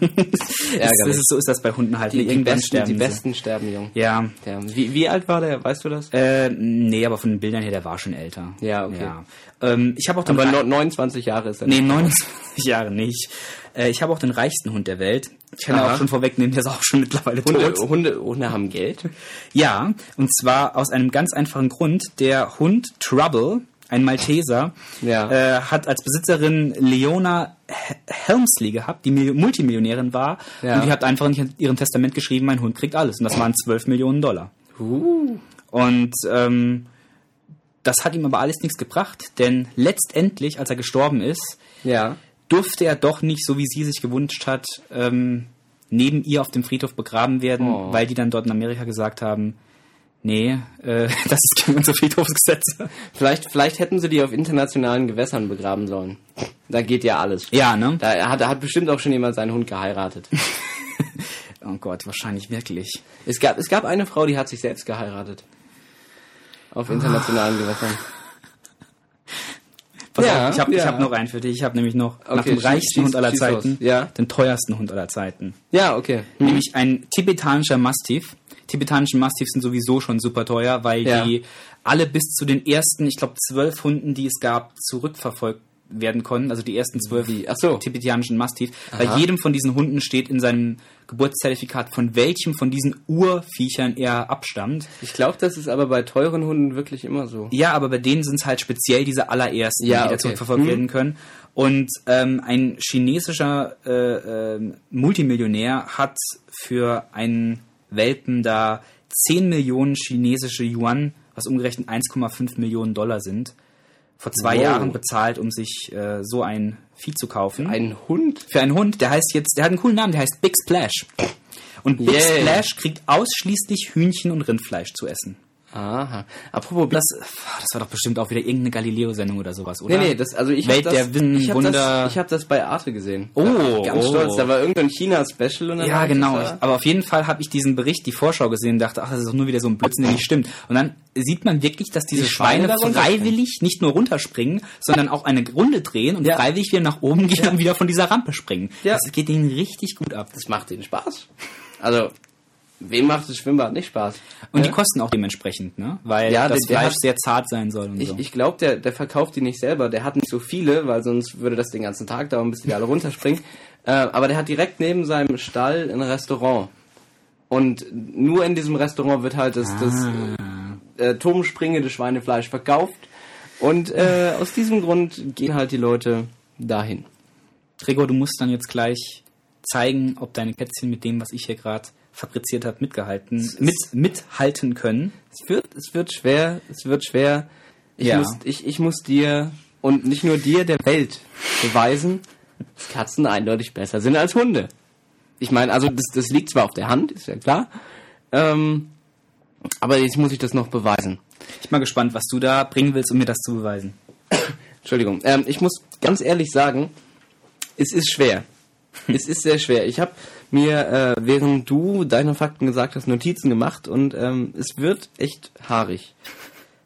ärgerlich. ist, so ist das bei Hunden halt. die, die, besten, sterben die. Besten sterben jung. Ja, Ja. Wie, wie alt war der? Weißt du das? äh, nee, aber von den Bildern her, der war schon älter. Ja, okay. Ja. Ähm, ich habe auch den Aber no, 29 Jahre ist er. Nee, nicht. 29 Jahre nicht. Äh, ich habe auch den reichsten Hund der Welt. Ich kann Aha. auch schon vorwegnehmen, der ist auch schon mittlerweile Hunde, tot. Hunde, Hunde haben Geld. Ja, und zwar aus einem ganz einfachen Grund. Der Hund Trouble, ein Malteser, Ja. äh, hat als Besitzerin Leona Helmsley gehabt, die Mil- Multimillionärin war. Ja. Und die hat einfach in ihrem Testament geschrieben, mein Hund kriegt alles. Und das waren 12 Millionen Dollar. Uh. Und ähm, das hat ihm aber alles nichts gebracht, denn letztendlich, als er gestorben ist, Ja. durfte er doch nicht, so wie sie sich gewünscht hat, ähm, neben ihr auf dem Friedhof begraben werden, Oh. weil die dann dort in Amerika gesagt haben, nee, äh, das ist gegen unsere Friedhofsgesetze. Vielleicht, vielleicht hätten sie die auf internationalen Gewässern begraben sollen. Da geht ja alles. Ja, ne? Da hat, da hat bestimmt auch schon jemand seinen Hund geheiratet. Oh Gott, wahrscheinlich wirklich. es, gab, es gab eine Frau, die hat sich selbst geheiratet. Auf internationalen Gewässern. Pass Ja, auf, ich habe ja. ich hab noch einen für dich. Ich habe nämlich noch nach Okay, dem schieß- reichsten schieß- Hund aller Zeiten. Ja. den teuersten Hund aller Zeiten. Ja, okay. Nämlich ein tibetanischer Mastiff. Tibetanische Mastiffs sind sowieso schon super teuer, weil Ja. die alle bis zu den ersten, ich glaube, zwölf Hunden, die es gab, zurückverfolgt werden konnten. Also die ersten zwölf so. tibetanischen Mastiff. Aha. Bei jedem von diesen Hunden steht in seinem Geburtszertifikat, von welchem von diesen Urviechern er abstammt. Ich glaube, das ist aber bei teuren Hunden wirklich immer so. Ja, aber bei denen sind es halt speziell diese allerersten, Ja, die okay. zurückverfolgt Hm. werden können. Und ähm, ein chinesischer äh, ähm, Multimillionär hat für einen Welpen da 10 Millionen chinesische Yuan, was umgerechnet 1,5 Millionen Dollar sind, vor zwei Wow. Jahren bezahlt, um sich äh, so ein Vieh zu kaufen. Ein Hund? für einen Hund, der heißt jetzt, der hat einen coolen Namen, der heißt Big Splash. Und Big Yeah. Splash kriegt ausschließlich Hühnchen und Rindfleisch zu essen. Aha. Apropos Das, das war doch bestimmt auch wieder irgendeine Galileo-Sendung oder sowas, oder? Nee, nee, das, also ich Welt hab das, der Wissen, ich hab Wunder. Das, ich habe das bei Arte gesehen. Oh, ganz oh. stolz. Da war irgendein China-Special und dann Ja, genau. da- Aber auf jeden Fall habe ich diesen Bericht, die Vorschau gesehen und dachte, ach, das ist doch nur wieder so ein Blödsinn, der nicht stimmt. Und dann sieht man wirklich, dass diese Die Schweine Schweine, freiwillig nicht nur runterspringen, sondern auch eine Runde drehen und Ja. freiwillig wieder nach oben gehen und wieder von dieser Rampe springen. Ja. Das geht ihnen richtig gut ab. Das macht denen Spaß. Also, wem macht das Schwimmbad nicht Spaß? Und Ja? die kosten auch dementsprechend, ne? Weil Ja, das der- der Fleisch hat- sehr zart sein soll und Ich, so. ich glaube, der, der verkauft die nicht selber. Der hat nicht so viele, weil sonst würde das den ganzen Tag dauern, bis die alle runterspringen. Äh, aber der hat direkt neben seinem Stall ein Restaurant. Und nur in diesem Restaurant wird halt das, das äh, turmspringende Schweinefleisch verkauft. Und äh, aus diesem Grund gehen halt die Leute dahin. Gregor, du musst dann jetzt gleich zeigen, ob deine Kätzchen mit dem, was ich hier gerade fabriziert habe, mitgehalten, mit, mithalten können. Es wird, es wird schwer, es wird schwer. Ich, Ja. muss, ich, ich muss dir und nicht nur dir, der Welt beweisen, dass Katzen eindeutig besser sind als Hunde. Ich meine, also das, das liegt zwar auf der Hand, ist ja klar, ähm, aber jetzt muss ich das noch beweisen. Ich bin mal gespannt, was du da bringen willst, um mir das zu beweisen. Entschuldigung. Ähm, ich muss ganz ehrlich sagen, es ist schwer. es ist sehr schwer. Ich habe mir, äh, während du deine Fakten gesagt hast, Notizen gemacht und ähm, es wird echt haarig.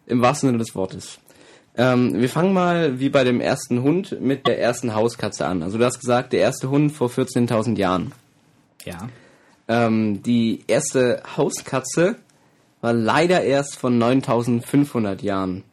Im wahrsten Sinne des Wortes. Ähm, wir fangen mal wie bei dem ersten Hund mit der ersten Hauskatze an. Also du hast gesagt, der erste Hund vor 14.000 Jahren. Ja. Ähm, die erste Hauskatze war leider erst von 9500 Jahren.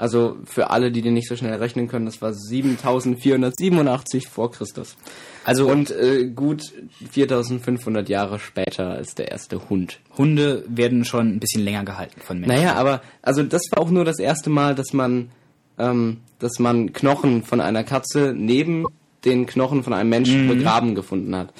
Also für alle, die den nicht so schnell rechnen können, das war 7487 vor Christus. Also Und äh, gut 4500 Jahre später als der erste Hund. Hunde werden schon ein bisschen länger gehalten von Menschen. Naja, aber also das war auch nur das erste Mal, dass man, ähm, dass man Knochen von einer Katze neben den Knochen von einem Menschen begraben gefunden hat.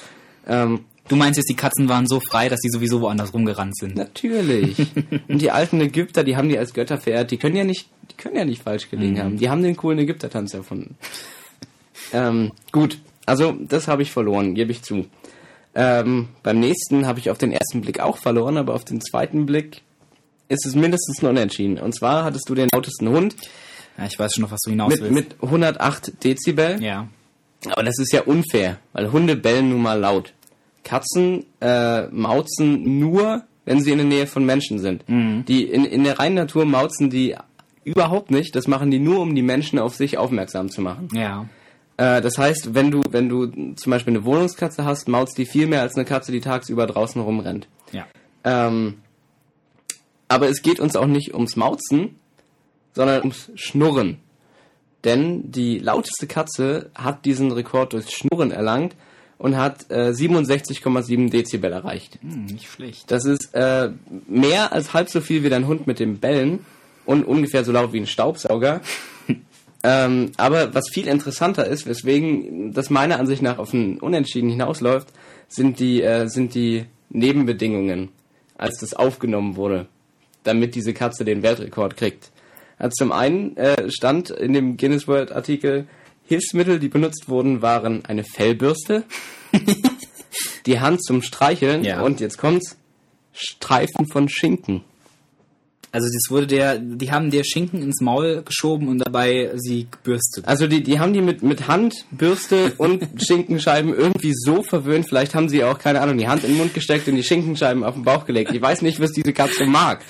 Ähm, Du meinst jetzt, die Katzen waren so frei, dass die sowieso woanders rumgerannt sind. Natürlich. Und die alten Ägypter, die haben die als Götter verehrt. Die können ja nicht, die können ja nicht falsch gelegen haben. Die haben den coolen Ägyptertanz erfunden. ähm, gut. Also das habe ich verloren, gebe ich zu. Ähm, beim nächsten habe ich auf den ersten Blick auch verloren, aber auf den zweiten Blick ist es mindestens ein Unentschieden. Und zwar hattest du den lautesten Hund Ja, ich weiß schon noch, was du hinaus mit, willst. mit 108 Dezibel. ja. Aber das ist ja unfair, weil Hunde bellen nun mal laut. Katzen äh, mauzen nur, wenn sie in der Nähe von Menschen sind. Die in, in der reinen Natur mauzen die überhaupt nicht. Das machen die nur, um die Menschen auf sich aufmerksam zu machen. Ja. Äh, das heißt, wenn du wenn du zum Beispiel eine Wohnungskatze hast, mauzt die viel mehr als eine Katze, die tagsüber draußen rumrennt. Ja. Ähm, aber es geht uns auch nicht ums Mauzen, sondern ums Schnurren. Denn die lauteste Katze hat diesen Rekord durch Schnurren erlangt und hat äh, 67,7 Dezibel erreicht. Hm, nicht schlecht. Das ist äh, mehr als halb so viel wie dein Hund mit dem Bellen und ungefähr so laut wie ein Staubsauger. ähm, aber was viel interessanter ist, weswegen das meiner Ansicht nach auf ein Unentschieden hinausläuft, sind die, äh, sind die Nebenbedingungen, als das aufgenommen wurde, damit diese Katze den Weltrekord kriegt. Also zum einen äh, stand in dem Guinness World Artikel, Hilfsmittel, die benutzt wurden, waren eine Fellbürste, die Hand zum Streicheln Ja. und jetzt kommt's, Streifen von Schinken. Also das wurde der, die haben der Schinken ins Maul geschoben und dabei sie gebürstet. Also die, die haben die mit, mit Hand, Bürste und Schinkenscheiben irgendwie so verwöhnt. Vielleicht haben sie auch, keine Ahnung, die Hand in den Mund gesteckt und die Schinkenscheiben auf den Bauch gelegt. Ich weiß nicht, was diese Katze mag.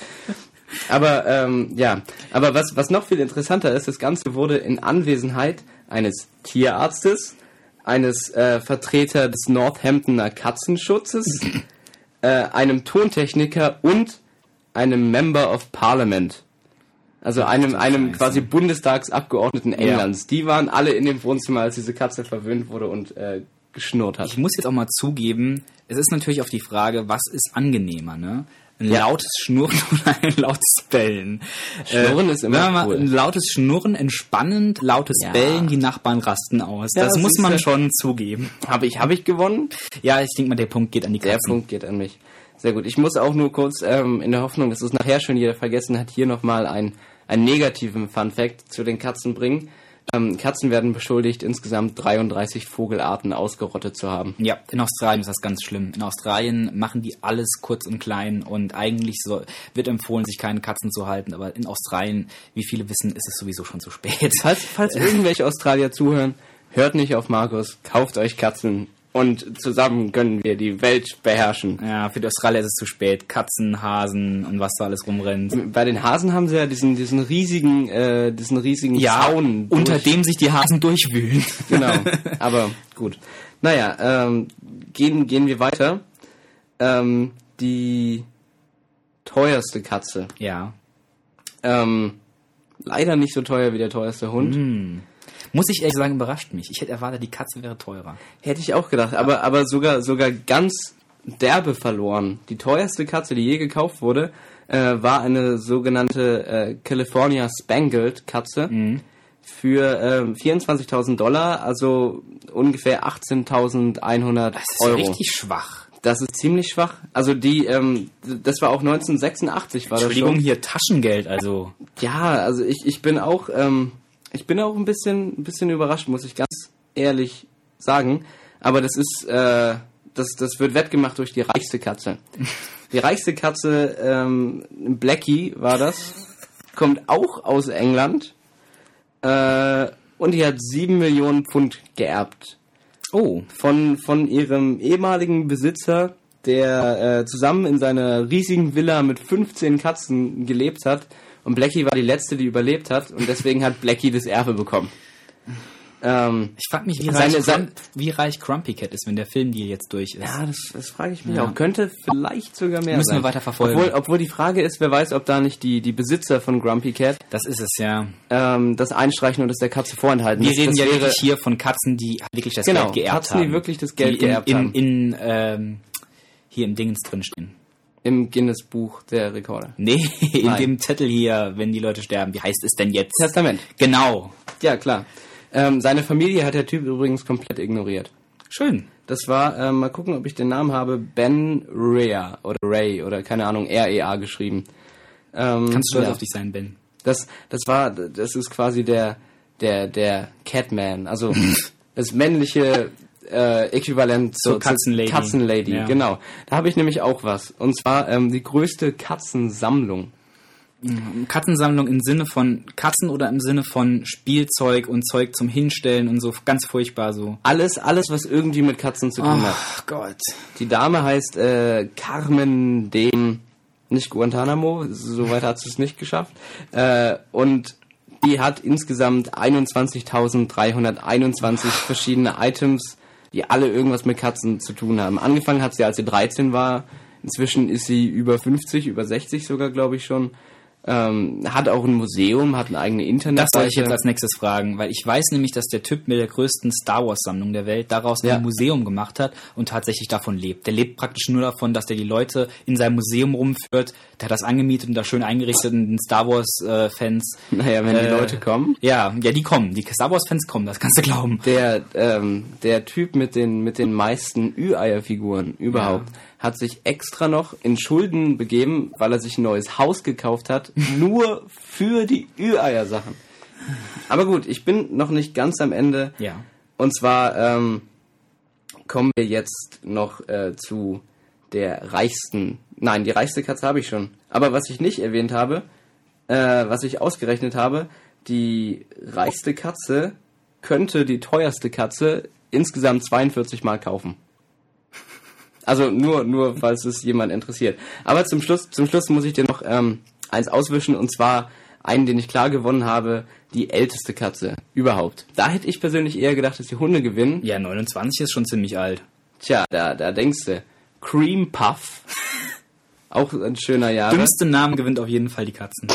Aber ähm, ja, aber was, was noch viel interessanter ist, das Ganze wurde in Anwesenheit eines Tierarztes, eines äh, Vertreter des Northamptoner Katzenschutzes, äh, einem Tontechniker und einem Member of Parliament. Also einem, einem quasi Bundestagsabgeordneten Englands. Die waren alle in dem Wohnzimmer, als diese Katze verwöhnt wurde und äh, geschnurrt hat. Ich muss jetzt auch mal zugeben, es ist natürlich auf die Frage, was ist angenehmer, ne? Ein Ja. lautes Schnurren oder ein lautes Bellen? Schnurren ist immer mal, cool. Ein lautes Schnurren, entspannend, lautes Ja. Bellen, die Nachbarn rasten aus. Ja, das muss siehste. man schon zugeben. Habe ich, hab ich gewonnen? Ja, ich denke mal, der Punkt geht an die Der Katzen. Punkt geht an mich. Sehr gut. Ich muss auch nur kurz, ähm, in der Hoffnung, dass es nachher schon jeder vergessen hat, hier nochmal ein, einen negativen Fun Fact zu den Katzen bringen. Ähm, Katzen werden beschuldigt, insgesamt 33 Vogelarten ausgerottet zu haben. Ja, in Australien ist das ganz schlimm. In Australien machen die alles kurz und klein und eigentlich so, wird empfohlen, sich keine Katzen zu halten, aber in Australien, wie viele wissen, ist es sowieso schon zu spät. Falls, falls irgendwelche Australier zuhören, hört nicht auf Markus, kauft euch Katzen und zusammen können wir die Welt beherrschen. Ja, für die Australier ist es zu spät. Katzen, Hasen und was da alles rumrennt. Bei den Hasen haben sie ja diesen, diesen riesigen, äh, diesen riesigen Zaun. unter dem sich die Hasen durchwühlen. Genau, aber gut. Naja, ähm, gehen, gehen wir weiter. Ähm, die teuerste Katze. Ja. Ähm, leider nicht so teuer wie der teuerste Hund. Hm. Muss ich ehrlich sagen, überrascht mich. Ich hätte erwartet, die Katze wäre teurer. Hätte ich auch gedacht, aber, aber sogar, sogar ganz derbe verloren. Die teuerste Katze, die je gekauft wurde, äh, war eine sogenannte äh, California Spangled Katze für ähm, 24.000 Dollar, also ungefähr 18.100 Das ist Euro. richtig schwach. Das ist ziemlich schwach. Also die, ähm, das war auch 1986 war das Entschuldigung, schon. hier Taschengeld, also. Ja, also ich, ich bin auch, ähm, ich bin auch ein bisschen, ein bisschen überrascht, muss ich ganz ehrlich sagen. Aber das ist, äh, das, das wird wettgemacht durch die reichste Katze. Die reichste Katze, ähm, Blackie war das, kommt auch aus England äh, und die hat sieben Millionen Pfund geerbt Oh, von, von ihrem ehemaligen Besitzer, der äh, zusammen in seiner riesigen Villa mit 15 Katzen gelebt hat. Und Blackie war die letzte, die überlebt hat. Und deswegen hat Blackie das Erbe bekommen. Ähm, ich frag mich, wie Seine- reich, Grump, wie reich Grumpy Cat ist, wenn der Filmdeal jetzt durch ist. ja, das, das frage ich mich Ja. auch. Könnte vielleicht sogar mehr Müssen sein. wir weiter verfolgen. Obwohl, obwohl die Frage ist, wer weiß, ob da nicht die, die Besitzer von Grumpy Cat Das ist es, ja. ähm, das einstreichen und das der Katze vorenthalten. Wir das, reden das ja wäre, wirklich hier von Katzen, die wirklich das Genau, Geld geerbt Katzen, haben. die wirklich das Geld in, geerbt in, haben. In, ähm, hier im Dingens drinstehen. Im Guinness-Buch der Rekorde. Nee, in Nein. dem Zettel hier, wenn die Leute sterben. Wie heißt es denn jetzt? Testament. Genau. Ja, klar. Ähm, seine Familie hat der Typ übrigens komplett ignoriert. Schön. Das war, ähm, mal gucken, ob ich den Namen habe, Ben Rea oder Ray oder keine Ahnung, R-E-A geschrieben. Ähm, Kannst du stolz ja. auf dich sein, Ben. Das, das war, das ist quasi der, der, der Catman, also das männliche äh, Äquivalent Zur zur Katzenlady. Katzenlady, Ja. genau. Da habe ich nämlich auch was. Und zwar ähm, die größte Katzensammlung. Katzensammlung im Sinne von Katzen oder im Sinne von Spielzeug und Zeug zum Hinstellen und so ganz furchtbar so. Alles, alles, was irgendwie mit Katzen zu tun hat. Ach Gott. Die Dame heißt äh, Carmen dem nicht Guantanamo, soweit hat sie es nicht geschafft. Äh, und die hat insgesamt 21.321 verschiedene Items, die alle irgendwas mit Katzen zu tun haben. Angefangen hat sie, als sie 13 war. Inzwischen ist sie über 50, über 60 sogar, glaube ich schon. Ähm, hat auch ein Museum, hat eine eigene Das Internetseite. soll ich jetzt als nächstes fragen, weil ich weiß nämlich, dass der Typ mit der größten Star Wars Sammlung der Welt daraus Ja. ein Museum gemacht hat und tatsächlich davon lebt. Der lebt praktisch nur davon, dass der die Leute in seinem Museum rumführt. Der hat das angemietet und da schön eingerichtet und den Star Wars äh, Fans. Naja, wenn die Äh, Leute kommen. Ja, ja, die kommen. Die Star Wars Fans kommen, das kannst du glauben. der ähm, der Typ mit den mit den meisten Ü-Eier-Figuren überhaupt hat sich extra noch in Schulden begeben, weil er sich ein neues Haus gekauft hat, nur für die Ü-Eier-Sachen. Aber gut, ich bin noch nicht ganz am Ende. Ja. Und zwar ähm, kommen wir jetzt noch äh, zu der reichsten. Nein, die reichste Katze habe ich schon. Aber was ich nicht erwähnt habe, äh, was ich ausgerechnet habe, die reichste Katze könnte die teuerste Katze insgesamt 42 Mal kaufen. Also nur, nur falls es jemand interessiert. Aber zum Schluss, zum Schluss muss ich dir noch ähm, eins auswischen und zwar einen, den ich klar gewonnen habe, die älteste Katze überhaupt. Da hätte ich persönlich eher gedacht, dass die Hunde gewinnen. Ja, 29 ist schon ziemlich alt. Tja, da, da denkst du. Cream Puff. Auch ein schöner Jahre. Dümmste Namen gewinnt auf jeden Fall die Katzen.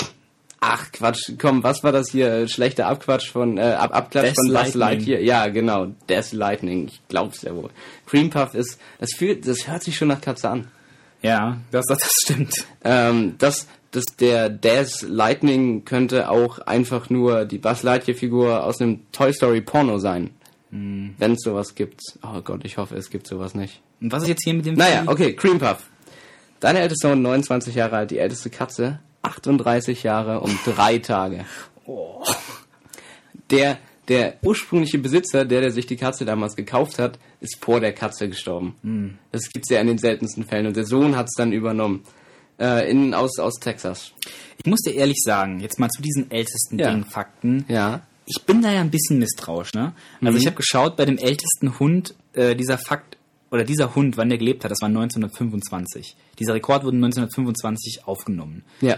Ach Quatsch, komm, was war das hier? Schlechter Abquatsch von, äh, Ab Abklatsch Death von Buzz. Lightyear? Ja, genau, Death Lightning, ich glaub's ja wohl. Cream Puff ist, das fühlt, das hört sich schon nach Katze an. Ja, das, das, das stimmt. Ähm, das, das, der Death Lightning könnte auch einfach nur die Buzz Lightyear Figur aus einem Toy Story Porno sein. Hm. Wenn es sowas gibt. Oh Gott, ich hoffe, es gibt sowas nicht. Und was ist jetzt hier mit dem Naja, okay, Cream Puff. Deine älteste Sohn, 29 Jahre alt, die älteste Katze, 38 Jahre und drei Tage. Oh. Der, der ursprüngliche Besitzer, der, der sich die Katze damals gekauft hat, ist vor der Katze gestorben. Das gibt's ja in den seltensten Fällen. Und der Sohn hat's dann übernommen. Äh, in, aus, aus Texas. Ich muss dir ehrlich sagen, jetzt mal zu diesen ältesten Ja. Fakten. Ja. Ich bin da ja ein bisschen misstrauisch, ne? Also Mhm. ich habe geschaut, bei dem ältesten Hund, äh, dieser Fakt, oder dieser Hund, wann der gelebt hat, das war 1925. Dieser Rekord wurde 1925 aufgenommen. Ja.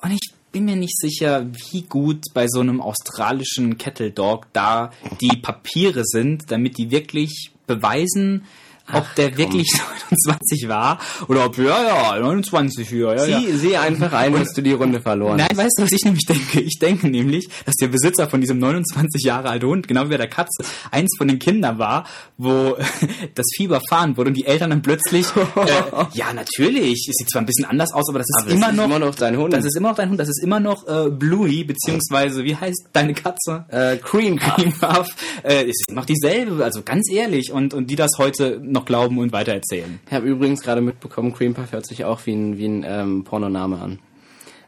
Und ich bin mir nicht sicher, wie gut bei so einem australischen Kettle Dog da die Papiere sind, damit die wirklich beweisen, ob der wirklich 29 war oder ob, ja, ja, 29 hier, ja, ja. Sieh, sieh einfach ein, dass du die Runde verloren Nein, weißt du, was ich nämlich denke? Ich denke nämlich, dass der Besitzer von diesem 29 Jahre alten Hund, genau wie bei der Katze, eins von den Kindern war, wo das Fieber fahren wurde und die Eltern dann plötzlich, äh, ja, natürlich, es sieht zwar ein bisschen anders aus, aber das ist Aber das immer ist noch, immer noch dein Hund. das ist immer noch dein Hund, das ist immer noch äh, Bluey, beziehungsweise, wie heißt deine Katze? Äh, Cream Puff. Cream Puff. Äh, es ist noch dieselbe, also ganz ehrlich, und, und die das heute noch glauben und weitererzählen. Ich habe übrigens gerade mitbekommen, Cream Puff hört sich auch wie ein, wie ein ähm, Pornoname an.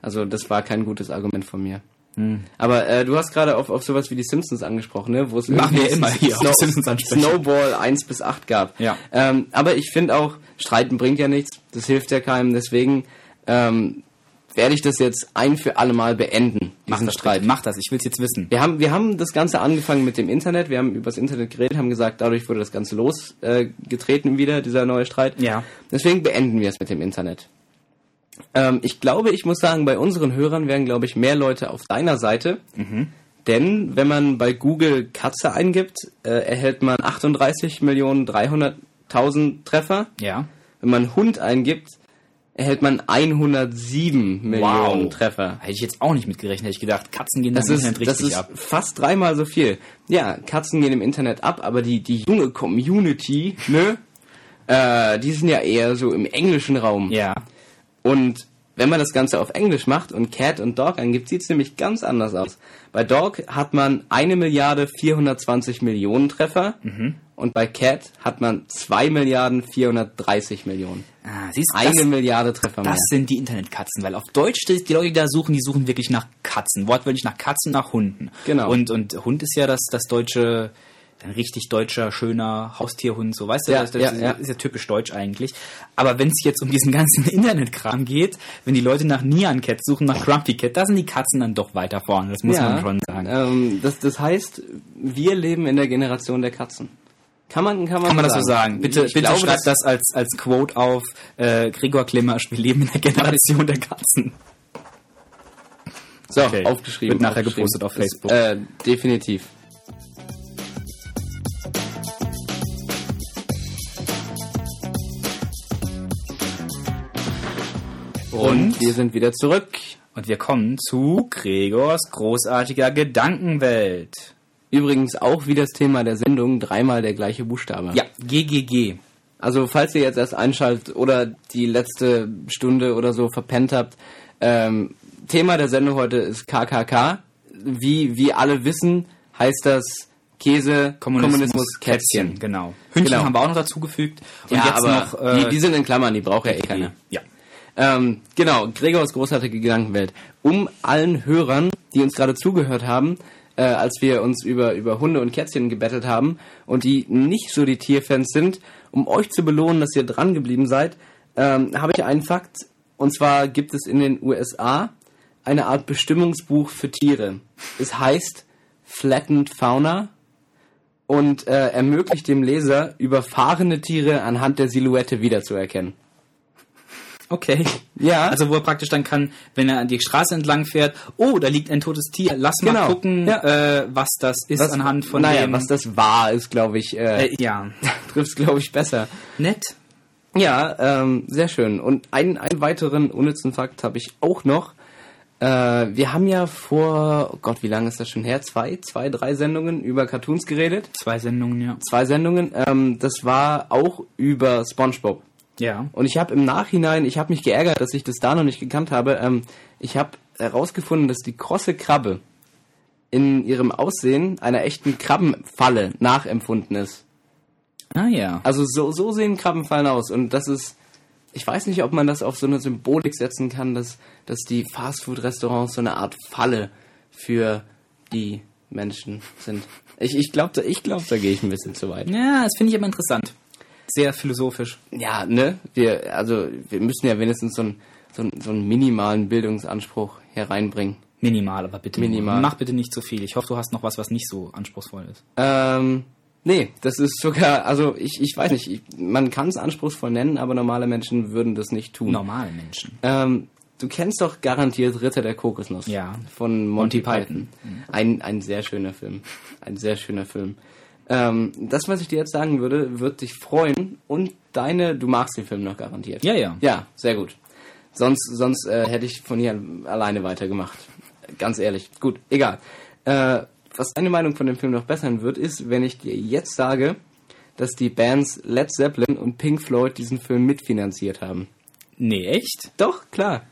Also das war kein gutes Argument von mir. Hm. Aber äh, du hast gerade auf, auf sowas wie die Simpsons angesprochen, ne? Wo es Machen wir immer hier Snow, Simpsons ansprechen. Snowball 1 bis 8 gab. Ja. Ähm, aber ich finde auch, Streiten bringt ja nichts, das hilft ja keinem, deswegen ähm, werde ich das jetzt ein für alle Mal beenden, Mach diesen das, Streit. Mach das, ich will's jetzt wissen. Wir haben, wir haben das Ganze angefangen mit dem Internet, wir haben übers Internet geredet, haben gesagt, dadurch wurde das Ganze losgetreten äh, wieder, dieser neue Streit. Ja. Deswegen beenden wir es mit dem Internet. Ähm, ich glaube, ich muss sagen, bei unseren Hörern wären, glaube ich, mehr Leute auf deiner Seite. Denn wenn man bei Google Katze eingibt, äh, erhält man 38 Millionen 300.000 Treffer. Ja. Wenn man Hund eingibt, erhält man 107 Millionen Treffer. Hätte ich jetzt auch nicht mitgerechnet, hätte ich gedacht, Katzen gehen Das da im ist, Internet das richtig ist ab. fast dreimal so viel. Ja, Katzen gehen im Internet ab, aber die, die junge Community, ne, äh, die sind ja eher so im englischen Raum. Ja. Und wenn man das Ganze auf Englisch macht und Cat und Dog angibt, sieht es nämlich ganz anders aus. Bei Dog hat man eine Milliarde 420 Millionen Treffer und bei Cat hat man zwei Milliarden 430 Millionen. Ah, siehst du, Eine das, Milliarde Treffer mehr. das sind die Internetkatzen, weil auf Deutsch, die die Leute, die da suchen, die suchen wirklich nach Katzen. Wortwörtlich nach Katzen, nach Hunden. Genau. Und, und Hund ist ja das, das deutsche, ein richtig deutscher, schöner Haustierhund, so weißt du, Ja, das, das ja, ist, ja. ist ja typisch deutsch eigentlich. Aber wenn es jetzt um diesen ganzen Internetkram geht, wenn die Leute nach Nyan Cat suchen, nach Grumpy Cat, da sind die Katzen dann doch weiter vorne, das muss man schon sagen. Ähm, das, das heißt, wir leben in der Generation der Katzen. Kann man, kann man, Kann man das so sagen? Bitte, Ich bitte glaube, schreibt das als, als Quote auf äh, Gregor Klimmersch, wir leben in der Generation der Katzen. So, Okay. aufgeschrieben. Wird nachher gepostet auf Ist, Facebook. Äh, definitiv. Und wir sind wieder zurück. Und wir kommen zu Gregors großartiger Gedankenwelt. Übrigens auch wie das Thema der Sendung, dreimal der gleiche Buchstabe. Ja, GGG. Also falls ihr jetzt erst einschaltet oder die letzte Stunde oder so verpennt habt, ähm, Thema der Sendung heute ist KKK. Wie, wie alle wissen, heißt das Käse, Kommunismus, Kätzchen. Genau. Hündchen Genau. haben wir auch noch dazugefügt. Und ja, jetzt aber noch... Äh, die, die sind in Klammern, die braucht ja eh keiner. Ja. Ähm, genau, Gregors großartige Gedankenwelt. Um allen Hörern, die uns gerade zugehört haben, äh, als wir uns über, über Hunde und Kätzchen gebettelt haben und die nicht so die Tierfans sind, um euch zu belohnen, dass ihr dran geblieben seid, ähm, habe ich einen Fakt. Und zwar gibt es in den USA eine Art Bestimmungsbuch für Tiere. Es heißt Flattened Fauna und äh, ermöglicht dem Leser, überfahrene Tiere anhand der Silhouette wiederzuerkennen. Okay. Ja. Also wo er praktisch dann kann, wenn er an die Straße entlang fährt, oh, da liegt ein totes Tier, lass mal Genau. gucken, Ja. äh, was das ist Was- anhand von naja, dem... was das war, ist, glaube ich, äh, äh, ja, trifft glaube ich, besser. nett. Ja, ähm, sehr schön. Und einen, einen weiteren unnützen Fakt habe ich auch noch. Äh, wir haben ja vor, oh Gott, wie lange ist das schon her? Zwei, zwei, drei Sendungen über Cartoons geredet. Zwei Sendungen, ja. Zwei Sendungen. Ähm, das war auch über SpongeBob. Ja. Und ich habe im Nachhinein, ich habe mich geärgert, dass ich das da noch nicht gekannt habe. Ähm, ich habe herausgefunden, dass die krosse Krabbe in ihrem Aussehen einer echten Krabbenfalle nachempfunden ist. Ah ja. Also so, so sehen Krabbenfallen aus. Und das ist, ich weiß nicht, ob man das auf so eine Symbolik setzen kann, dass, dass die Fastfood-Restaurants so eine Art Falle für die Menschen sind. Ich, ich glaube, da, ich glaub, da gehe ich ein bisschen zu weit. Ja, das finde ich aber interessant. Sehr philosophisch. Ja, ne? Wir, also, wir müssen ja wenigstens so einen, so einen, so einen minimalen Bildungsanspruch hereinbringen. Minimal, aber bitte. Minimal. Mach bitte nicht zu viel. Ich hoffe, du hast noch was, was nicht so anspruchsvoll ist. Ähm, nee, das ist sogar, also ich, ich weiß nicht, ich, man kann es anspruchsvoll nennen, aber normale Menschen würden das nicht tun. Normale Menschen. Ähm, du kennst doch garantiert Ritter der Kokosnuss. Ja. Von Monty, Monty Python. Ein, ein sehr schöner Film. Ein sehr schöner Film. Ähm, das, was ich dir jetzt sagen würde, wird dich freuen und deine, du magst den Film noch garantiert. Ja, ja. Ja, sehr gut. Sonst, sonst äh, hätte ich von hier alleine weitergemacht. Ganz ehrlich. Gut, egal. Äh, was deine Meinung von dem Film noch bessern wird, ist, wenn ich dir jetzt sage, dass die Bands Led Zeppelin und Pink Floyd diesen Film mitfinanziert haben. Nee, echt? Doch, klar.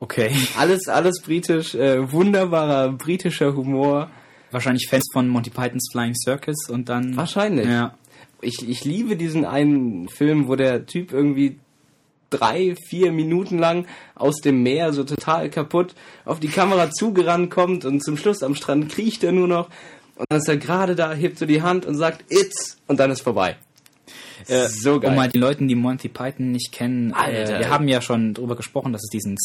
Okay. Alles, alles britisch, äh, wunderbarer britischer Humor. Wahrscheinlich Fans von Monty Pythons Flying Circus und dann. Wahrscheinlich. Ja. Ich, ich liebe diesen einen Film, wo der Typ irgendwie drei, vier Minuten lang aus dem Meer so total kaputt auf die Kamera zugerannt kommt und zum Schluss am Strand kriecht er nur noch und dann ist er gerade da, hebt so die Hand und sagt It's und dann ist vorbei. Äh, so geil. Um mal die Leuten, die Monty Python nicht kennen, äh, wir haben ja schon drüber gesprochen, dass es diesen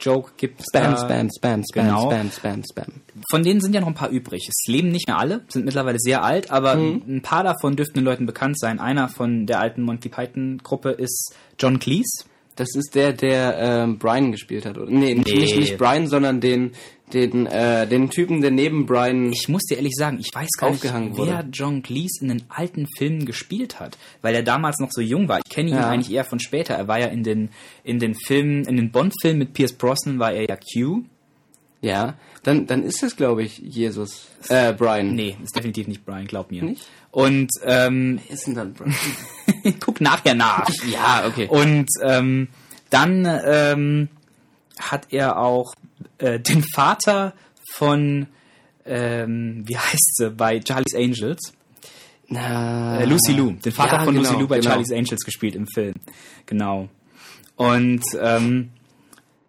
Spam-Joke gibt. Spam, da. Spam, Spam, Spam, Genau. Spam, Spam, Spam. Von denen sind ja noch ein paar übrig. Es leben nicht mehr alle, sind mittlerweile sehr alt, aber Mhm. ein paar davon dürften den Leuten bekannt sein. Einer von der alten Monty Python-Gruppe ist John Cleese. Das ist der, der ähm, Brian gespielt hat, oder? Nee, Nee. nicht, nicht Brian, sondern den, den, äh, den Typen, der neben Brian. Ich muss dir ehrlich sagen, ich weiß gar nicht, wer wurde. John Cleese in den alten Filmen gespielt hat, weil er damals noch so jung war. Ich kenne ihn Ja. eigentlich eher von später. Er war ja in den in den Filmen, in den Bond-Filmen mit Pierce Brosnan war er ja Q. Ja, dann, dann ist es, glaube ich, Jesus. Äh, Brian. Nee, ist definitiv nicht Brian, glaub mir. Nicht? Und ähm, Wer ist denn dann Brian? guck nachher nach. ja, okay. Und ähm, dann ähm, hat er auch äh, den Vater von, ähm, wie heißt sie, bei Charlie's Angels, Na, äh, Lucy Lou, den Vater Ja, von Lucy genau, Lou bei genau. Charlie's Angels gespielt im Film. Genau. Und ähm,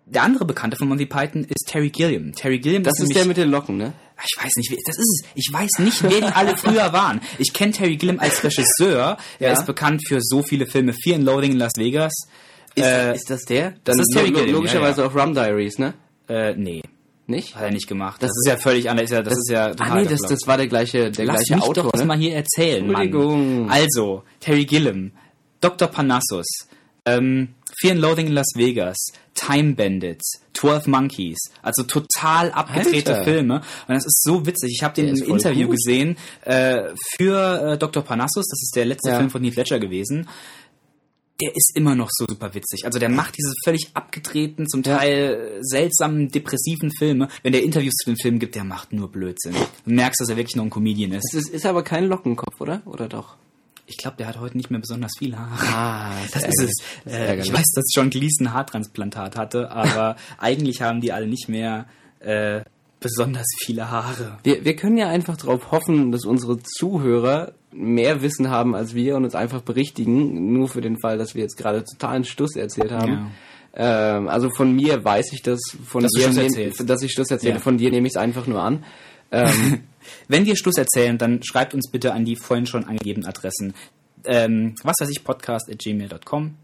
der andere Bekannte von Monty Python ist Terry Gilliam. Terry Gilliam Das ist nämlich- der mit den Locken, ne? ich weiß nicht, wer- das ist es. Ich weiß nicht, wer die alle früher waren. Ich kenne Terry Gilliam als Regisseur. Er Ja. ist bekannt für so viele Filme. Fear and Loading in Las Vegas. Ist, Äh, ist das der? Dann ist Terry Gilliam, Logischerweise ja, auch Rum Diaries, ne? Äh, nee, Nicht? hat er nicht gemacht. Das, ist ja völlig anders. Das, das ist ja ah, nee, das, das war der gleiche, der Lass gleiche mich Autor, doch das ne? mal hier erzählen, Mann. Entschuldigung. Also, Terry Gilliam, Dr. Parnassus, ähm, Fear and Loathing in Las Vegas, Time Bandits, 12 Monkeys, also total abgedrehte Alter. Filme. Und das ist so witzig. Ich habe den im Interview gut. gesehen äh, für äh, Dr. Parnassus, das ist der letzte Ja. Film von Heath Ledger gewesen. Der ist immer noch so super witzig. Also der macht diese völlig abgedrehten, zum Teil äh, seltsamen, depressiven Filme. Wenn der Interviews zu den Filmen gibt, der macht nur Blödsinn. Du merkst, dass er wirklich noch ein Comedian ist. Das ist, ist aber kein Lockenkopf, oder? Oder doch? Ich glaube, der hat heute nicht mehr besonders viel Haare. Ah, Das ist es. Das ist Äh, ich weiß, dass John ein Haartransplantat hatte, aber eigentlich haben die alle nicht mehr äh, besonders viele Haare. Wir, wir können ja einfach darauf hoffen, dass unsere Zuhörer mehr Wissen haben als wir und uns einfach berichtigen, nur für den Fall, dass wir jetzt gerade totalen Stuss erzählt haben. Ähm, also von mir weiß ich das, von Dass dir, Stuss nehm- dass ich Stuss erzähle, Ja. von dir nehme ich es einfach nur an. Ähm, Wenn wir Schluss erzählen, dann schreibt uns bitte an die vorhin schon angegebenen Adressen. Ähm, was weiß ich, podcast.gmail.com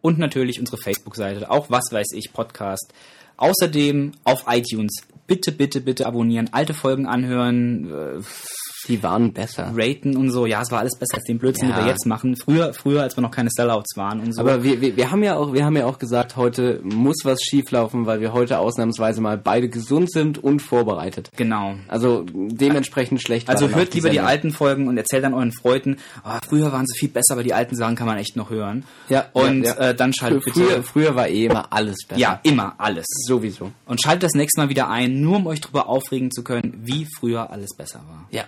und natürlich unsere Facebook-Seite, auch was weiß ich, Podcast. Außerdem auf iTunes bitte, bitte, bitte abonnieren, alte Folgen anhören, äh, die waren besser. raten und so. Ja, es war alles besser als den Blödsinn, Ja. den wir jetzt machen. Früher, früher, als wir noch keine Sellouts waren und so. Aber wir, wir, wir haben ja auch, wir haben ja auch gesagt, heute muss was schieflaufen, weil wir heute ausnahmsweise mal beide gesund sind und vorbereitet. genau. Also dementsprechend schlecht. Also hört lieber die alten Folgen und erzählt dann euren Freunden, ah, früher waren sie viel besser, aber die alten Sachen kann man echt noch hören. Ja, Und ja, ja. Äh, dann schaltet Früher, bitte. früher, früher war eh immer alles besser. Ja, immer alles. sowieso. Und schaltet das nächste Mal wieder ein, nur um euch darüber aufregen zu können, wie früher alles besser war. Ja.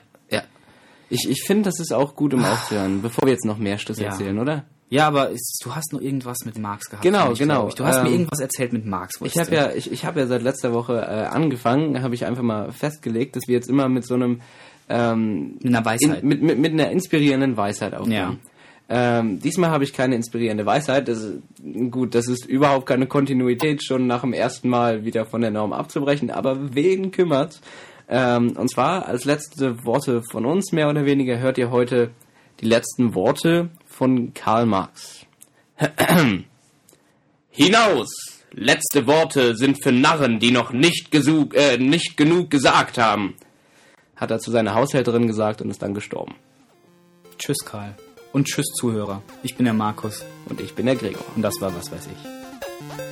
Ich, ich finde, das ist auch gut, um aufzuhören, bevor wir jetzt noch mehr Stuss Ja. erzählen, oder? Ja, aber ist, du hast noch irgendwas mit Marx gehabt. Genau, genau. Du hast mir Ähm, irgendwas erzählt mit Marx. Ich habe ja, ich, ich habe ja seit letzter Woche äh, angefangen, habe ich einfach mal festgelegt, dass wir jetzt immer mit so einem ähm, Mit einer Weisheit. In, mit, mit, mit einer inspirierenden Weisheit aufhören. Ja. Ähm, diesmal habe ich keine inspirierende Weisheit. Das ist, gut, das ist überhaupt keine Kontinuität, schon nach dem ersten Mal wieder von der Norm abzubrechen. Aber wen kümmert? Ähm, und zwar als letzte Worte von uns, mehr oder weniger, hört ihr heute die letzten Worte von Karl Marx. Hinaus! Letzte Worte sind für Narren, die noch nicht, gesug, äh, nicht genug gesagt haben, hat er zu seiner Haushälterin gesagt und ist dann gestorben. Tschüss, Karl. Und tschüss, Zuhörer. Ich bin der Markus. Und ich bin der Gregor. Und das war was weiß ich.